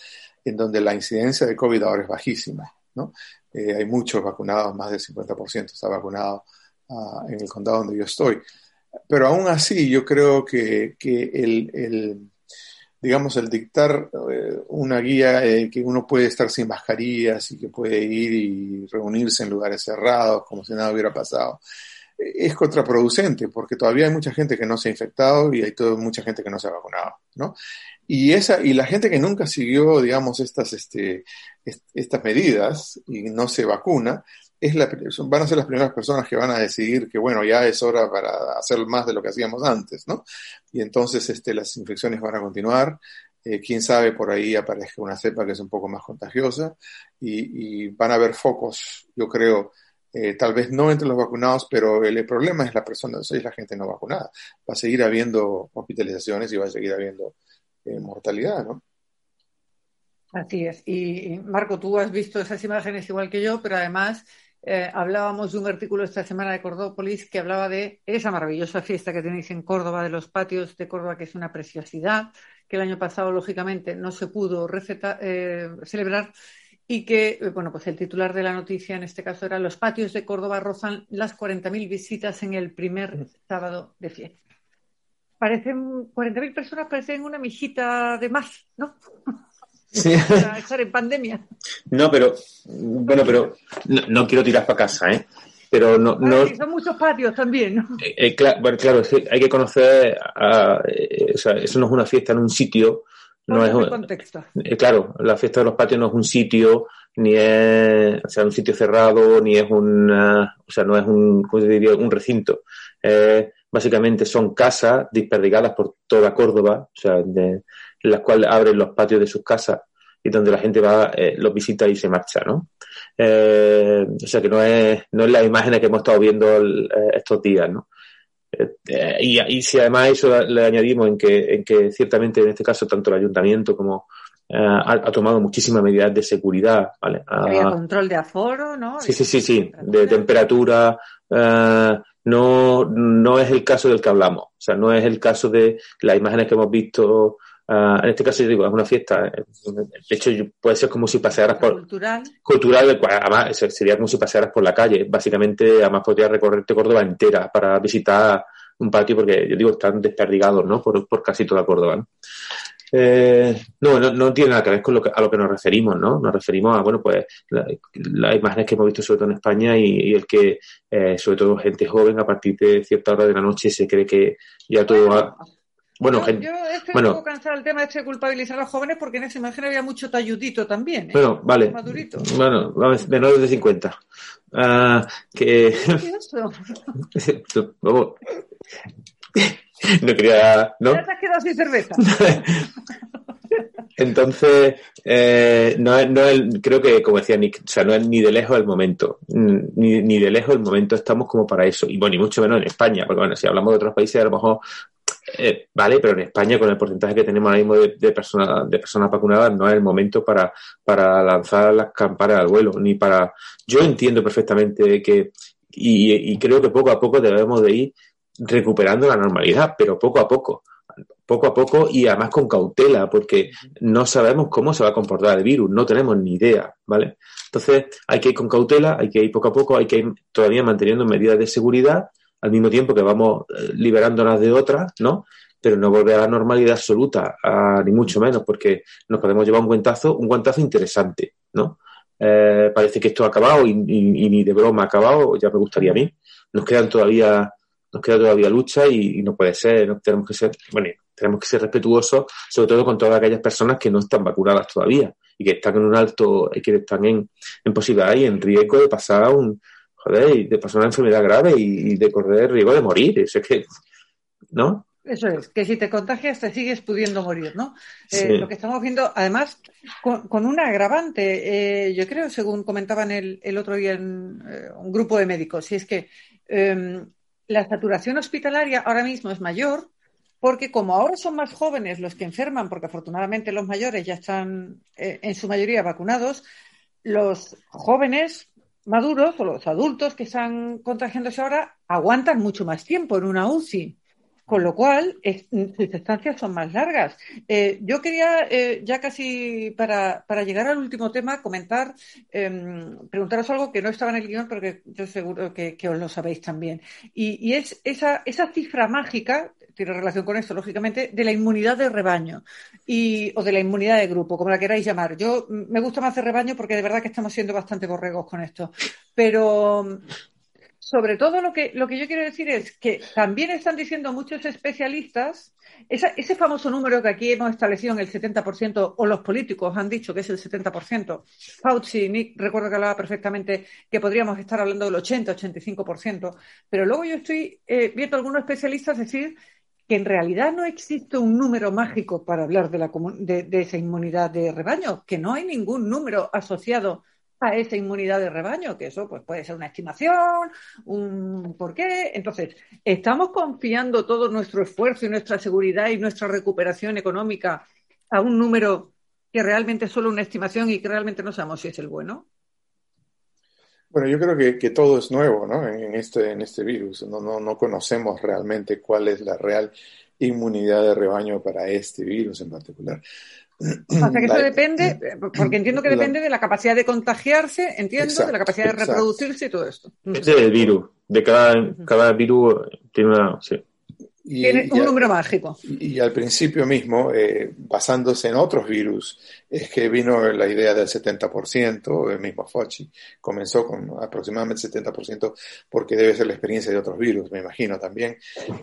en donde la incidencia de COVID ahora es bajísima. ¿no? Eh, hay muchos vacunados, más del 50% está vacunado uh, en el condado donde yo estoy. Pero aún así, yo creo que, que el, el, digamos, el dictar eh, una guía eh, que uno puede estar sin mascarillas y que puede ir y reunirse en lugares cerrados como si nada hubiera pasado, es contraproducente porque todavía hay mucha gente que no se ha infectado y hay mucha gente que no se ha vacunado, ¿no? Y, esa, y la gente que nunca siguió, digamos, estas, este, estas medidas y no se vacuna, es van a ser las primeras personas que van a decidir que, bueno, ya es hora para hacer más de lo que hacíamos antes, ¿no? Y entonces este, las infecciones van a continuar. Eh, quién sabe, por ahí aparezca una cepa que es un poco más contagiosa y van a haber focos, yo creo, eh, tal vez no entre los vacunados, pero el, problema es la persona, es la gente no vacunada. Va a seguir habiendo hospitalizaciones y va a seguir habiendo eh, mortalidad, ¿no? Así es. Y Marco, tú has visto esas imágenes igual que yo, pero además eh, hablábamos de un artículo esta semana de Cordópolis que hablaba de esa maravillosa fiesta que tenéis en Córdoba, de los patios de Córdoba, que es una preciosidad, que el año pasado, lógicamente, no se pudo celebrar y que, eh, bueno, pues el titular de la noticia en este caso era Los patios de Córdoba rozan las 40.000 visitas en el primer sábado de fiesta. Parecen 40.000 personas, parecen una mijita de más, ¿no? Sí. Para estar en pandemia. No, pero, bueno, pero no, quiero tirar para casa, ¿eh? Pero no, no... son muchos patios también, ¿no? Eh, eh, claro, bueno, claro, hay que conocer, o sea, eso no es una fiesta en un sitio no es un, eh, claro, la fiesta de los patios no es un sitio, ni es, o sea, un sitio cerrado, ni es una, o sea, no es un, diría? un recinto. básicamente son casas desperdigadas por toda Córdoba, o sea, de, las cuales abren los patios de sus casas y donde la gente va, eh, los visita y se marcha, ¿no? Eh, o sea que no es, no es la imagen que hemos estado viendo estos días, ¿no? Eh, y, si además eso le añadimos en que, en que ciertamente en este caso tanto el ayuntamiento como eh, ha, tomado muchísimas medidas de seguridad, ¿vale? Había control de aforo, ¿no? Sí, sí, sí, sí, de temperatura. Eh, no, no es el caso del que hablamos. O sea, no es el caso de las imágenes que hemos visto. En este caso, yo digo, es una fiesta. De hecho, puede ser como si pasearas por. Cultural. Cultural, además, sería como si pasearas por la calle. Básicamente, además, podrías recorrerte Córdoba entera para visitar un patio, porque yo digo, están desperdigados, ¿no? Por, por casi toda Córdoba, ¿no? Eh, no, no, tiene nada que ver con lo que, a lo que nos referimos, ¿no? Nos referimos a, bueno, pues las imágenes que hemos visto sobre todo en España y, el que, eh, sobre todo gente joven, a partir de cierta hora de la noche se cree que ya todo va... Bueno, yo, gente, yo estoy bueno, un poco cansado del tema de este culpabilizar a los jóvenes porque en esa imagen había mucho talludito también. ¿eh? Bueno, vale. Madurito. Bueno, menores de 50. Uh, que... Vamos. no quería. ¿no? Ya te has quedado sin cerveza. Entonces, eh, no, es, no creo que, como decía Nick, o sea, no es ni de lejos el momento, mm, ni, ni de lejos el momento estamos como para eso, y bueno, ni mucho menos en España, porque bueno, si hablamos de otros países, a lo mejor, eh, vale, pero en España, con el porcentaje que tenemos ahora mismo de, personas, de personas vacunadas, no es el momento para, para lanzar las campanas al vuelo, ni para, yo entiendo perfectamente que, y, y creo que poco a poco debemos de ir recuperando la normalidad, pero poco a poco poco a poco y además con cautela, porque no sabemos cómo se va a comportar el virus, no tenemos ni idea, ¿vale? Entonces hay que ir con cautela, hay que ir poco a poco, hay que ir todavía manteniendo medidas de seguridad, al mismo tiempo que vamos eh, liberándonos de otras, ¿no? Pero no volver a la normalidad absoluta, ni mucho menos, porque nos podemos llevar un guantazo, un guantazo interesante, ¿no? Eh, parece que esto ha acabado y, ni de broma ha acabado, ya me gustaría a mí. Nos quedan todavía nos queda todavía lucha y, no puede ser, no tenemos que ser, bueno, tenemos que ser respetuosos, sobre todo con todas aquellas personas que no están vacunadas todavía y que están en un alto, y que están en, en posibilidad y en riesgo de pasar un, joder, de pasar una enfermedad grave y, de correr riesgo de morir. Eso es que, ¿no? Eso es, que si te contagias te sigues pudiendo morir, ¿no? Eh, lo que estamos viendo, además, con, un agravante, eh, yo creo, según comentaban el, el otro día en eh, un grupo de médicos, si es que em, la saturación hospitalaria ahora mismo es mayor porque como ahora son más jóvenes los que enferman, porque afortunadamente los mayores ya están en su mayoría vacunados, los jóvenes maduros o los adultos que están contagiándose ahora aguantan mucho más tiempo en una UCI. Con lo cual, sus estancias son más largas. Eh, yo quería, eh, ya casi para, para, llegar al último tema, comentar, em, preguntaros algo que no estaba en el guion, porque yo seguro que, os lo sabéis también. Y, es esa, esa cifra mágica, tiene relación con esto, lógicamente, de la inmunidad de rebaño y, o de la inmunidad de grupo, como la queráis llamar. Yo me gusta más de rebaño porque de verdad que estamos siendo bastante borregos con esto. Pero sobre todo lo que, lo que yo quiero decir es que también están diciendo muchos especialistas, ese famoso número que aquí hemos establecido en el 70%, o los políticos han dicho que es el 70%, Fauci, Nick, recuerdo que hablaba perfectamente que podríamos estar hablando del 80-85%, pero luego yo estoy eh, viendo algunos especialistas decir que en realidad no existe un número mágico para hablar de, la, de esa inmunidad de rebaño, que no hay ningún número asociado a esa inmunidad de rebaño, que eso pues, puede ser una estimación, un por qué. Entonces, ¿estamos confiando todo nuestro esfuerzo y nuestra seguridad y nuestra recuperación económica a un número que realmente es solo una estimación y que realmente no sabemos si es el bueno? Bueno, yo creo que, todo es nuevo ¿no? en, este, en este virus. No, no, no conocemos realmente cuál es la real inmunidad de rebaño para este virus en particular. O sea que eso depende, porque entiendo que depende de la capacidad de contagiarse, entiendo, de la capacidad de reproducirse y todo esto. Es del virus, de cada, cada virus tiene una. Sí. Tiene un número mágico. Y, al principio mismo, eh, basándose en otros virus, es que vino la idea del 70%, el mismo Fauci comenzó con aproximadamente 70% porque debe ser la experiencia de otros virus, me imagino también.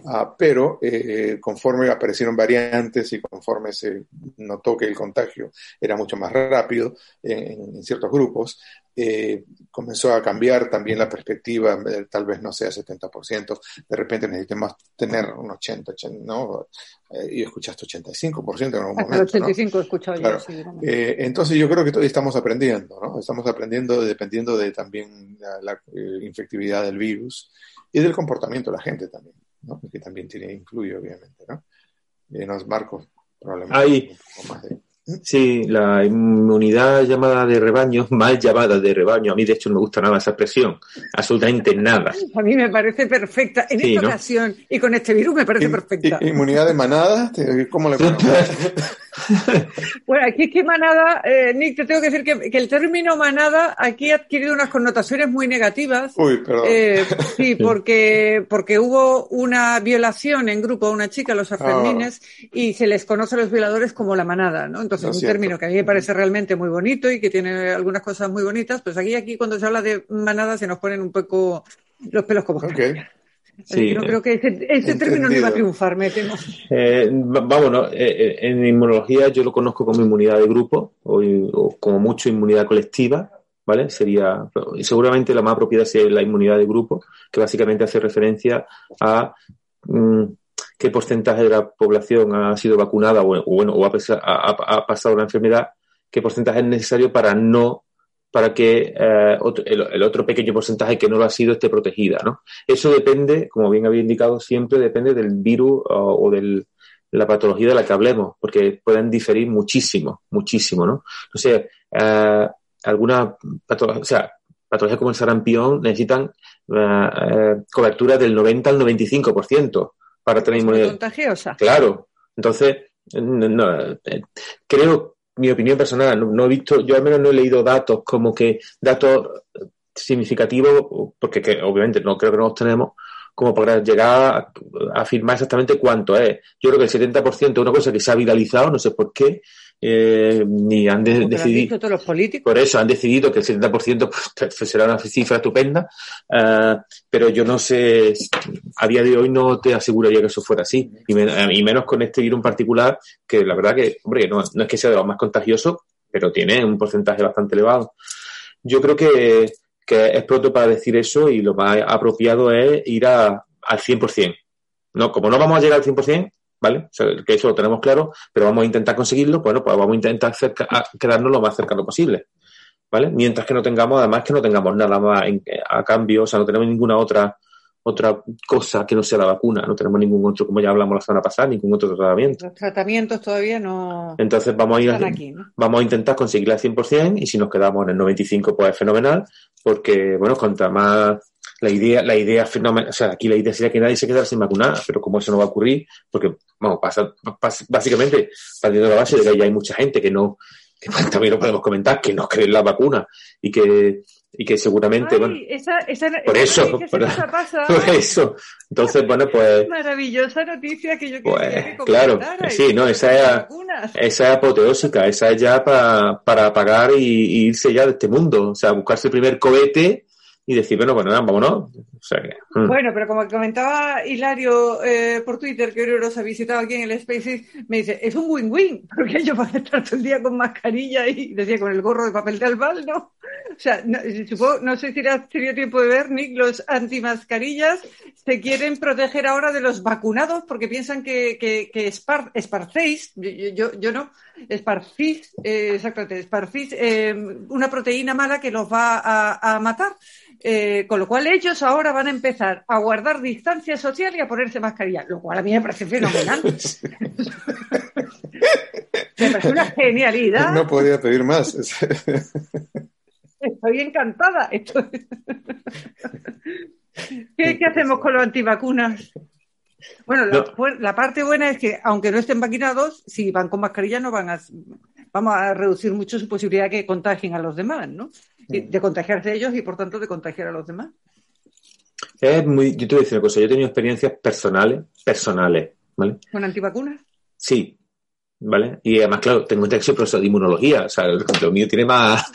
Ah, pero eh, conforme aparecieron variantes y conforme se notó que el contagio era mucho más rápido en ciertos grupos, eh, comenzó a cambiar también la perspectiva, eh, tal vez no sea 70%, de repente necesitamos tener un 80, 80 ¿no? Eh, y escuchaste 85% en algún momento. 85 he escuchado yo, entonces yo creo que todavía estamos aprendiendo, ¿no? Estamos aprendiendo dependiendo de también la, infectividad del virus y del comportamiento de la gente también, ¿no? Que también tiene, influye obviamente, ¿no? nos Marcos, probablemente. Un poco más de... Sí, la inmunidad llamada de rebaño, mal llamada de rebaño. A mí, de hecho, no me gusta nada esa expresión. Absolutamente nada. A mí me parece perfecta. En esta ocasión y con este virus me parece perfecta. ¿Inmunidad de manada? ¿Cómo le Bueno, aquí es que manada, eh, Nick, te tengo que decir que, el término manada aquí ha adquirido unas connotaciones muy negativas. Uy, perdón. Eh, sí, porque, porque hubo una violación en grupo a una chica, los Argenines, ah. y se les conoce a los violadores como la manada, ¿no? Entonces, es un término que a mí me parece realmente muy bonito y que tiene algunas cosas muy bonitas, pues aquí, aquí cuando se habla de manada se nos ponen un poco los pelos como okay. Sí, no creo que ese, término no iba a triunfar, me temo. Eh, vamos, eh, eh, en inmunología yo lo conozco como inmunidad de grupo o, como mucho inmunidad colectiva, ¿vale? Sería, y seguramente la más apropiada sería la inmunidad de grupo, que básicamente hace referencia a mm, qué porcentaje de la población ha sido vacunada o, bueno, o ha, pasado una enfermedad, qué porcentaje es necesario para no para que eh, el, otro pequeño porcentaje que no lo ha sido esté protegida, ¿no? Eso depende, como bien había indicado, siempre depende del virus o, de la patología de la que hablemos, porque pueden diferir muchísimo, muchísimo, ¿no? O sea, eh, alguna patología, o sea, patologías como el sarampión necesitan eh, cobertura del 90 al 95% para tener inmunidad. contagiosa. Claro. Entonces, no, creo mi opinión personal, no, he visto, yo al menos no he leído datos como que datos significativos, porque que, obviamente no creo que no los tenemos, como para llegar a, afirmar exactamente cuánto es. Yo creo que el 70% es una cosa que se ha viralizado, no sé por qué, eh, ni han decidido. todos los políticos. Por eso han decidido que el 70% pues, será una cifra estupenda, uh, pero yo no sé, a día de hoy no te aseguraría que eso fuera así, y, y menos con este virus en particular, que la verdad que, hombre, no, no es que sea de los más contagiosos, pero tiene un porcentaje bastante elevado. Yo creo que, que es pronto para decir eso y lo más apropiado es ir a, al 100%. No, como no vamos a llegar al 100%, ¿vale? que eso lo tenemos claro, pero vamos a intentar conseguirlo, bueno, pues vamos a intentar quedarnos lo más cercano posible, ¿vale? Mientras que no tengamos, además que no tengamos nada más a cambio, o sea, no tenemos ninguna otra otra cosa que no sea la vacuna, no tenemos ningún otro, como ya hablamos la semana pasada, ningún otro tratamiento. Los tratamientos todavía no. Entonces vamos a ir aquí, vamos a intentar conseguirla al 100% y si nos quedamos en el 95 pues es fenomenal, porque bueno, contra más la idea, la idea fenomenal, o sea, aquí la idea sería que nadie se quedara sin vacunar, pero como eso no va a ocurrir, porque, vamos, pasa, básicamente, partiendo de la base de que ya hay mucha gente que no, que también lo podemos comentar, que no cree en la vacuna y que, y que seguramente, bueno, por eso, por, eso. Entonces, bueno, pues. Maravillosa noticia que yo pues, que Claro, sí, no, esa es, esa es apoteósica, esa es ya para, para apagar y, irse ya de este mundo, o sea, buscarse el primer cohete y decir, bueno, bueno, vámonos. Mm. Bueno, pero como comentaba Hilario eh, por Twitter, que los ha visitado aquí en el Spaces, me dice, es un win-win, porque ellos van a estar todo el día con mascarilla y decía con el gorro de papel de albal, ¿no? O sea, no, supongo, no sé si era tenido tiempo de ver, Nick, los antimascarillas se quieren proteger ahora de los vacunados porque piensan que, que, que esparcéis, yo, yo, no, esparcís, eh, exactamente, esparcís eh, una proteína mala que los va a, a matar. Eh, con lo cual ellos ahora van a empezar a guardar distancia social y a ponerse mascarilla, lo cual a mí me parece fenomenal. me parece una genialidad. No podía pedir más. Estoy encantada. ¿Qué, hacemos con los antivacunas? Bueno, la, parte buena es que, aunque no estén vacunados, si van con mascarilla no van a, vamos a reducir mucho su posibilidad de que contagien a los demás, ¿no? de contagiarse ellos y por tanto de contagiar a los demás. Es muy, yo te voy a decir una cosa, yo he tenido experiencias personales, personales, ¿vale? ¿Con antivacunas? Sí, ¿vale? Y además, claro, tengo un texto de inmunología, o sea, lo mío tiene más...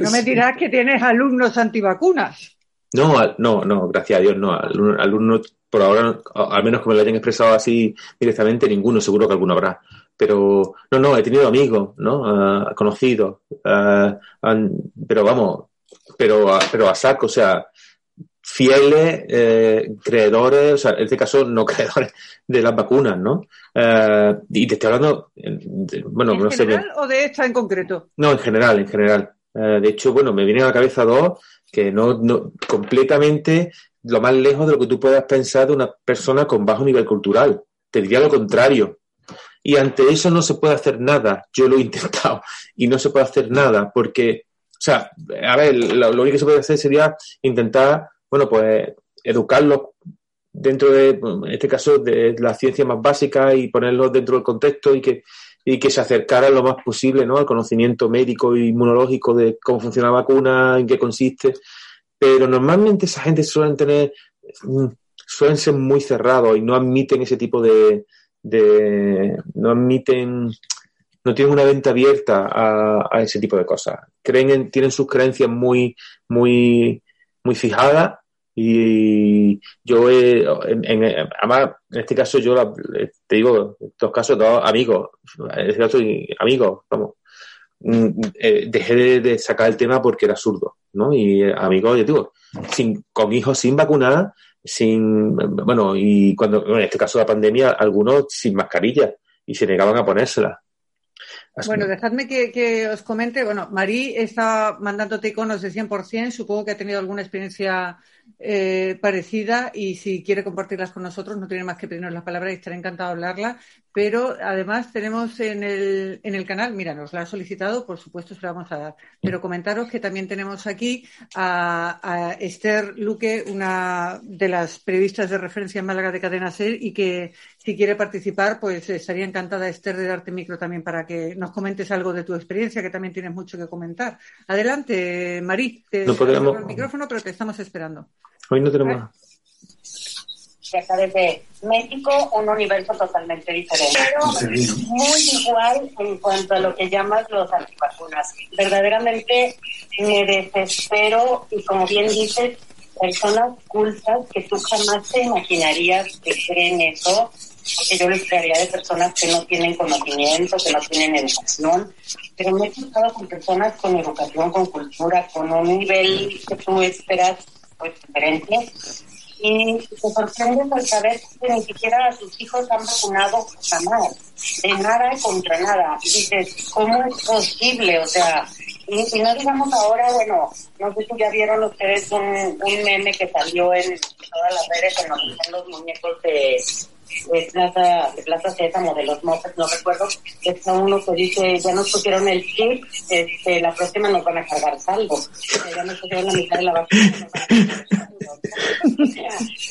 no me dirás que tienes alumnos antivacunas. No, no, no, gracias a Dios, no. Alumnos, por ahora, al menos que me lo hayan expresado así directamente, ninguno, seguro que alguno habrá pero no, no, he tenido amigos, ¿no? Uh, conocidos, uh, pero vamos, pero, pero a saco, o sea, fieles, eh, creedores, o sea, en este caso no creedores de las vacunas, ¿no? Uh, y te estoy hablando, bueno, ¿En no sé. ¿En general o de esta en concreto? No, en general, en general. de hecho, bueno, me vienen a la cabeza dos que no, no, completamente lo más lejos de lo que tú puedas pensar de una persona con bajo nivel cultural. Te diría lo contrario y ante eso no se puede hacer nada. Yo lo he intentado y no se puede hacer nada porque, o sea, a ver, lo, único que se puede hacer sería intentar, bueno, pues educarlos dentro de, en este caso, de la ciencia más básica y ponerlos dentro del contexto y que, y que se acercaran lo más posible ¿no? al conocimiento médico e inmunológico de cómo funciona la vacuna, en qué consiste. Pero normalmente esa gente suelen tener, mm, suelen ser muy cerrados y no admiten ese tipo de, de no admiten, no tienen una venta abierta a, ese tipo de cosas. Creen tienen sus creencias muy, muy, muy fijadas y yo en, además en este caso yo te digo en estos casos dos amigos en este caso amigos vamos mm, eh, dejé de, sacar el tema porque era absurdo no y amigos yo digo sin con hijos sin vacunar sin, bueno, y cuando, en este caso la pandemia, algunos sin mascarilla y se negaban a ponérsela. Bueno, dejadme que, os comente. Bueno, Marí está mandándote iconos de 100%. Supongo que ha tenido alguna experiencia eh, parecida y si quiere compartirlas con nosotros no tiene más que pedirnos la palabra y estaré encantado de hablarla. Pero además tenemos en el, en el canal, mira, nos la ha solicitado, por supuesto se la vamos a dar. Pero comentaros que también tenemos aquí a, Esther Luque, una de las periodistas de referencia en Málaga de Cadena Ser y que si quiere participar, pues estaría encantada Esther de darte micro también para que nos comentes algo de tu experiencia, que también tienes mucho que comentar. Adelante, Marí, te no podemos... el micrófono, pero te estamos esperando. Hoy no tenemos. acá desde México, un universo totalmente diferente, pero muy igual en cuanto a lo que llamas los antivacunas. Verdaderamente me desespero y como bien dices, personas cultas que tú jamás te imaginarías que creen eso, porque yo les crearía de personas que no tienen conocimiento, que no tienen educación, pero me he tocado con personas con educación, con cultura, con un nivel que tú esperas pues diferente. Y te sorprendes al saber que ni siquiera sus hijos han vacunado jamás, de nada contra nada. Y dices, ¿cómo es posible? O sea, y, no digamos ahora, bueno, no sé si ya vieron ustedes un, un meme que salió en todas las redes en donde están los muñecos de de Plaza, de Plaza Sésamo, de los mopes, no recuerdo, está uno que dice, ya nos pusieron el chip, este, la próxima nos van a cargar salvo. ya nos pusieron la mitad de la vacuna.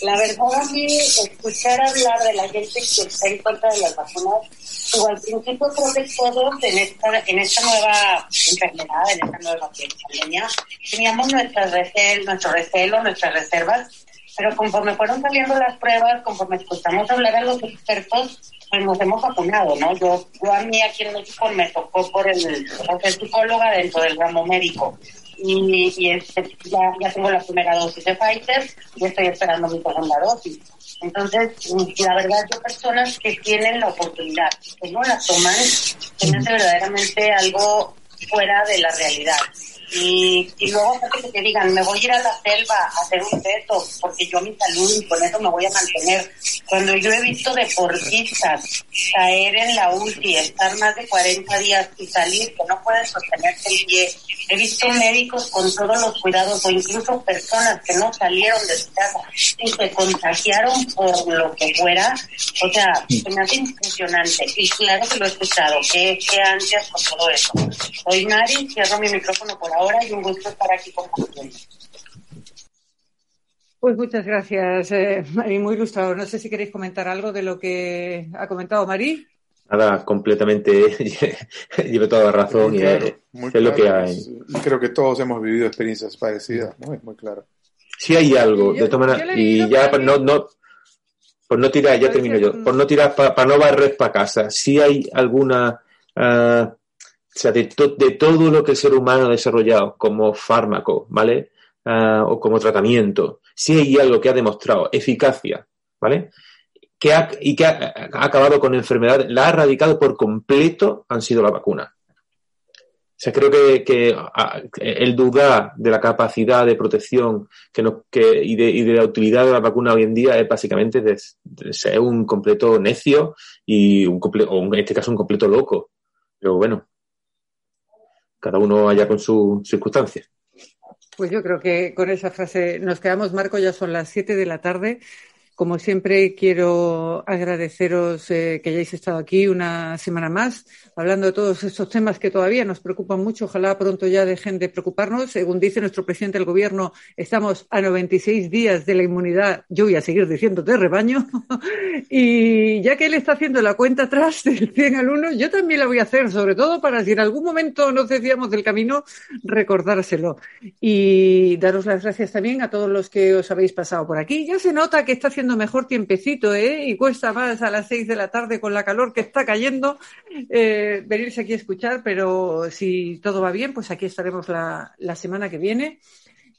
la verdad a mí, escuchar hablar de la gente que está en contra de las vacunas, o al principio creo que todos en esta, en esta nueva enfermedad, en esta nueva pandemia, teníamos nuestras nuestro recelo, nuestras reservas, pero conforme fueron saliendo las pruebas, conforme escuchamos hablar a los expertos, pues nos hemos vacunado, ¿no? Yo, yo a mí aquí en México me tocó por el, ser psicóloga dentro del ramo médico. Y, y este, ya, ya tengo la primera dosis de Pfizer y estoy esperando mi segunda dosis. Entonces, la verdad, yo personas que tienen la oportunidad, que no la toman, se me hace verdaderamente algo fuera de la realidad. Y, y luego que te digan, me voy a ir a la selva a hacer un reto porque yo mi salud y con eso me voy a mantener. Cuando yo he visto deportistas caer en la UCI, estar más de 40 días y salir, que no pueden sostenerse el pie, he visto médicos con todos los cuidados o incluso personas que no salieron de su casa y se contagiaron por lo que fuera. O sea, se me hace impresionante. Y claro que lo he escuchado. Qué, qué ansias con todo eso. Soy Mari, cierro mi micrófono por ahora y un gusto estar aquí compartiendo. Pues muchas gracias, eh, Mari, muy ilustrador. No sé si queréis comentar algo de lo que ha comentado Mari. Nada, completamente lleve toda la razón y es, lo que hay. Creo que todos hemos vivido experiencias parecidas, ¿no? Es muy claro. Si hay algo, de todas maneras, y ya no, no, por no tirar, ya termino yo, por no tirar para no barrer para casa, si hay alguna, uh, o sea, de, todo lo que el ser humano ha desarrollado como fármaco, ¿vale? Uh, o como tratamiento, si hay algo que ha demostrado eficacia, ¿vale? que ha, y que ha, acabado con enfermedad, la ha erradicado por completo, han sido la vacuna. O sea, creo que, que el dudar de la capacidad de protección que que, y, de, y, de, la utilidad de la vacuna hoy en día es básicamente de, ser un completo necio y un completo, o en este caso un completo loco. Pero bueno, cada uno allá con sus circunstancias. Pues yo creo que con esa frase nos quedamos, Marco, ya son las 7 de la tarde. Como siempre, quiero agradeceros eh, que hayáis estado aquí una semana más hablando de todos estos temas que todavía nos preocupan mucho. Ojalá pronto ya dejen de preocuparnos. Según dice nuestro presidente del Gobierno, estamos a 96 días de la inmunidad. Yo voy a seguir diciendo de rebaño. y ya que él está haciendo la cuenta atrás del 100 al 1, yo también la voy a hacer, sobre todo para si en algún momento nos decíamos del camino, recordárselo. Y daros las gracias también a todos los que os habéis pasado por aquí. Ya se nota que está haciendo mejor tiempecito, ¿eh? Y cuesta más a las 6 de la tarde con la calor que está cayendo. Eh, venirse aquí a escuchar, pero si todo va bien, pues aquí estaremos la, semana que viene.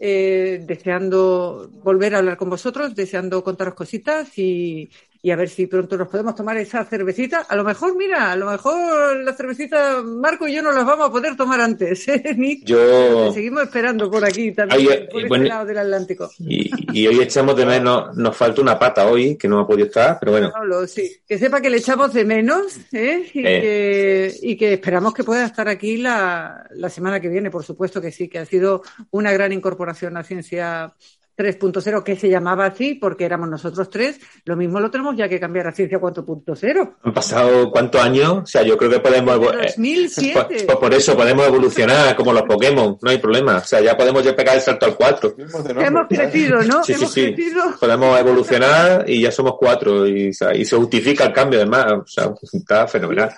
Eh, deseando volver a hablar con vosotros, deseando contaros cositas y, y a ver si pronto nos podemos tomar esa cervecita. A lo mejor, mira, a lo mejor la cervecita Marco y yo no las vamos a poder tomar antes, ¿eh, Yo... seguimos esperando por aquí también, por este lado del Atlántico. Y, hoy echamos de menos, nos falta una pata hoy, que no ha podido estar, pero bueno. sí. Que sepa que le echamos de menos, ¿eh? Y, eh. Que, y que esperamos que pueda estar aquí la, la semana que viene, por supuesto que sí, que ha sido una gran incorporación a Ciencia 3.0, que se llamaba así porque éramos nosotros tres, lo mismo lo tenemos ya que cambiar a Ciencia 4.0. Han pasado cuántos años, o sea, yo creo que podemos... 2007. Eh, por, por, eso podemos evolucionar como los Pokémon, no hay problema, o sea, ya podemos ya pegar el salto al 4. Hemos crecido, ¿no? Sí, sí, sí. Podemos evolucionar y ya somos cuatro y, y se justifica el cambio además, o sea, está fenomenal.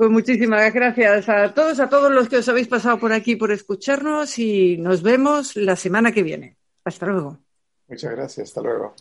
Pues muchísimas gracias a todos, a todos los que os habéis pasado por aquí por escucharnos y nos vemos la semana que viene. Hasta luego. Muchas gracias. Hasta luego.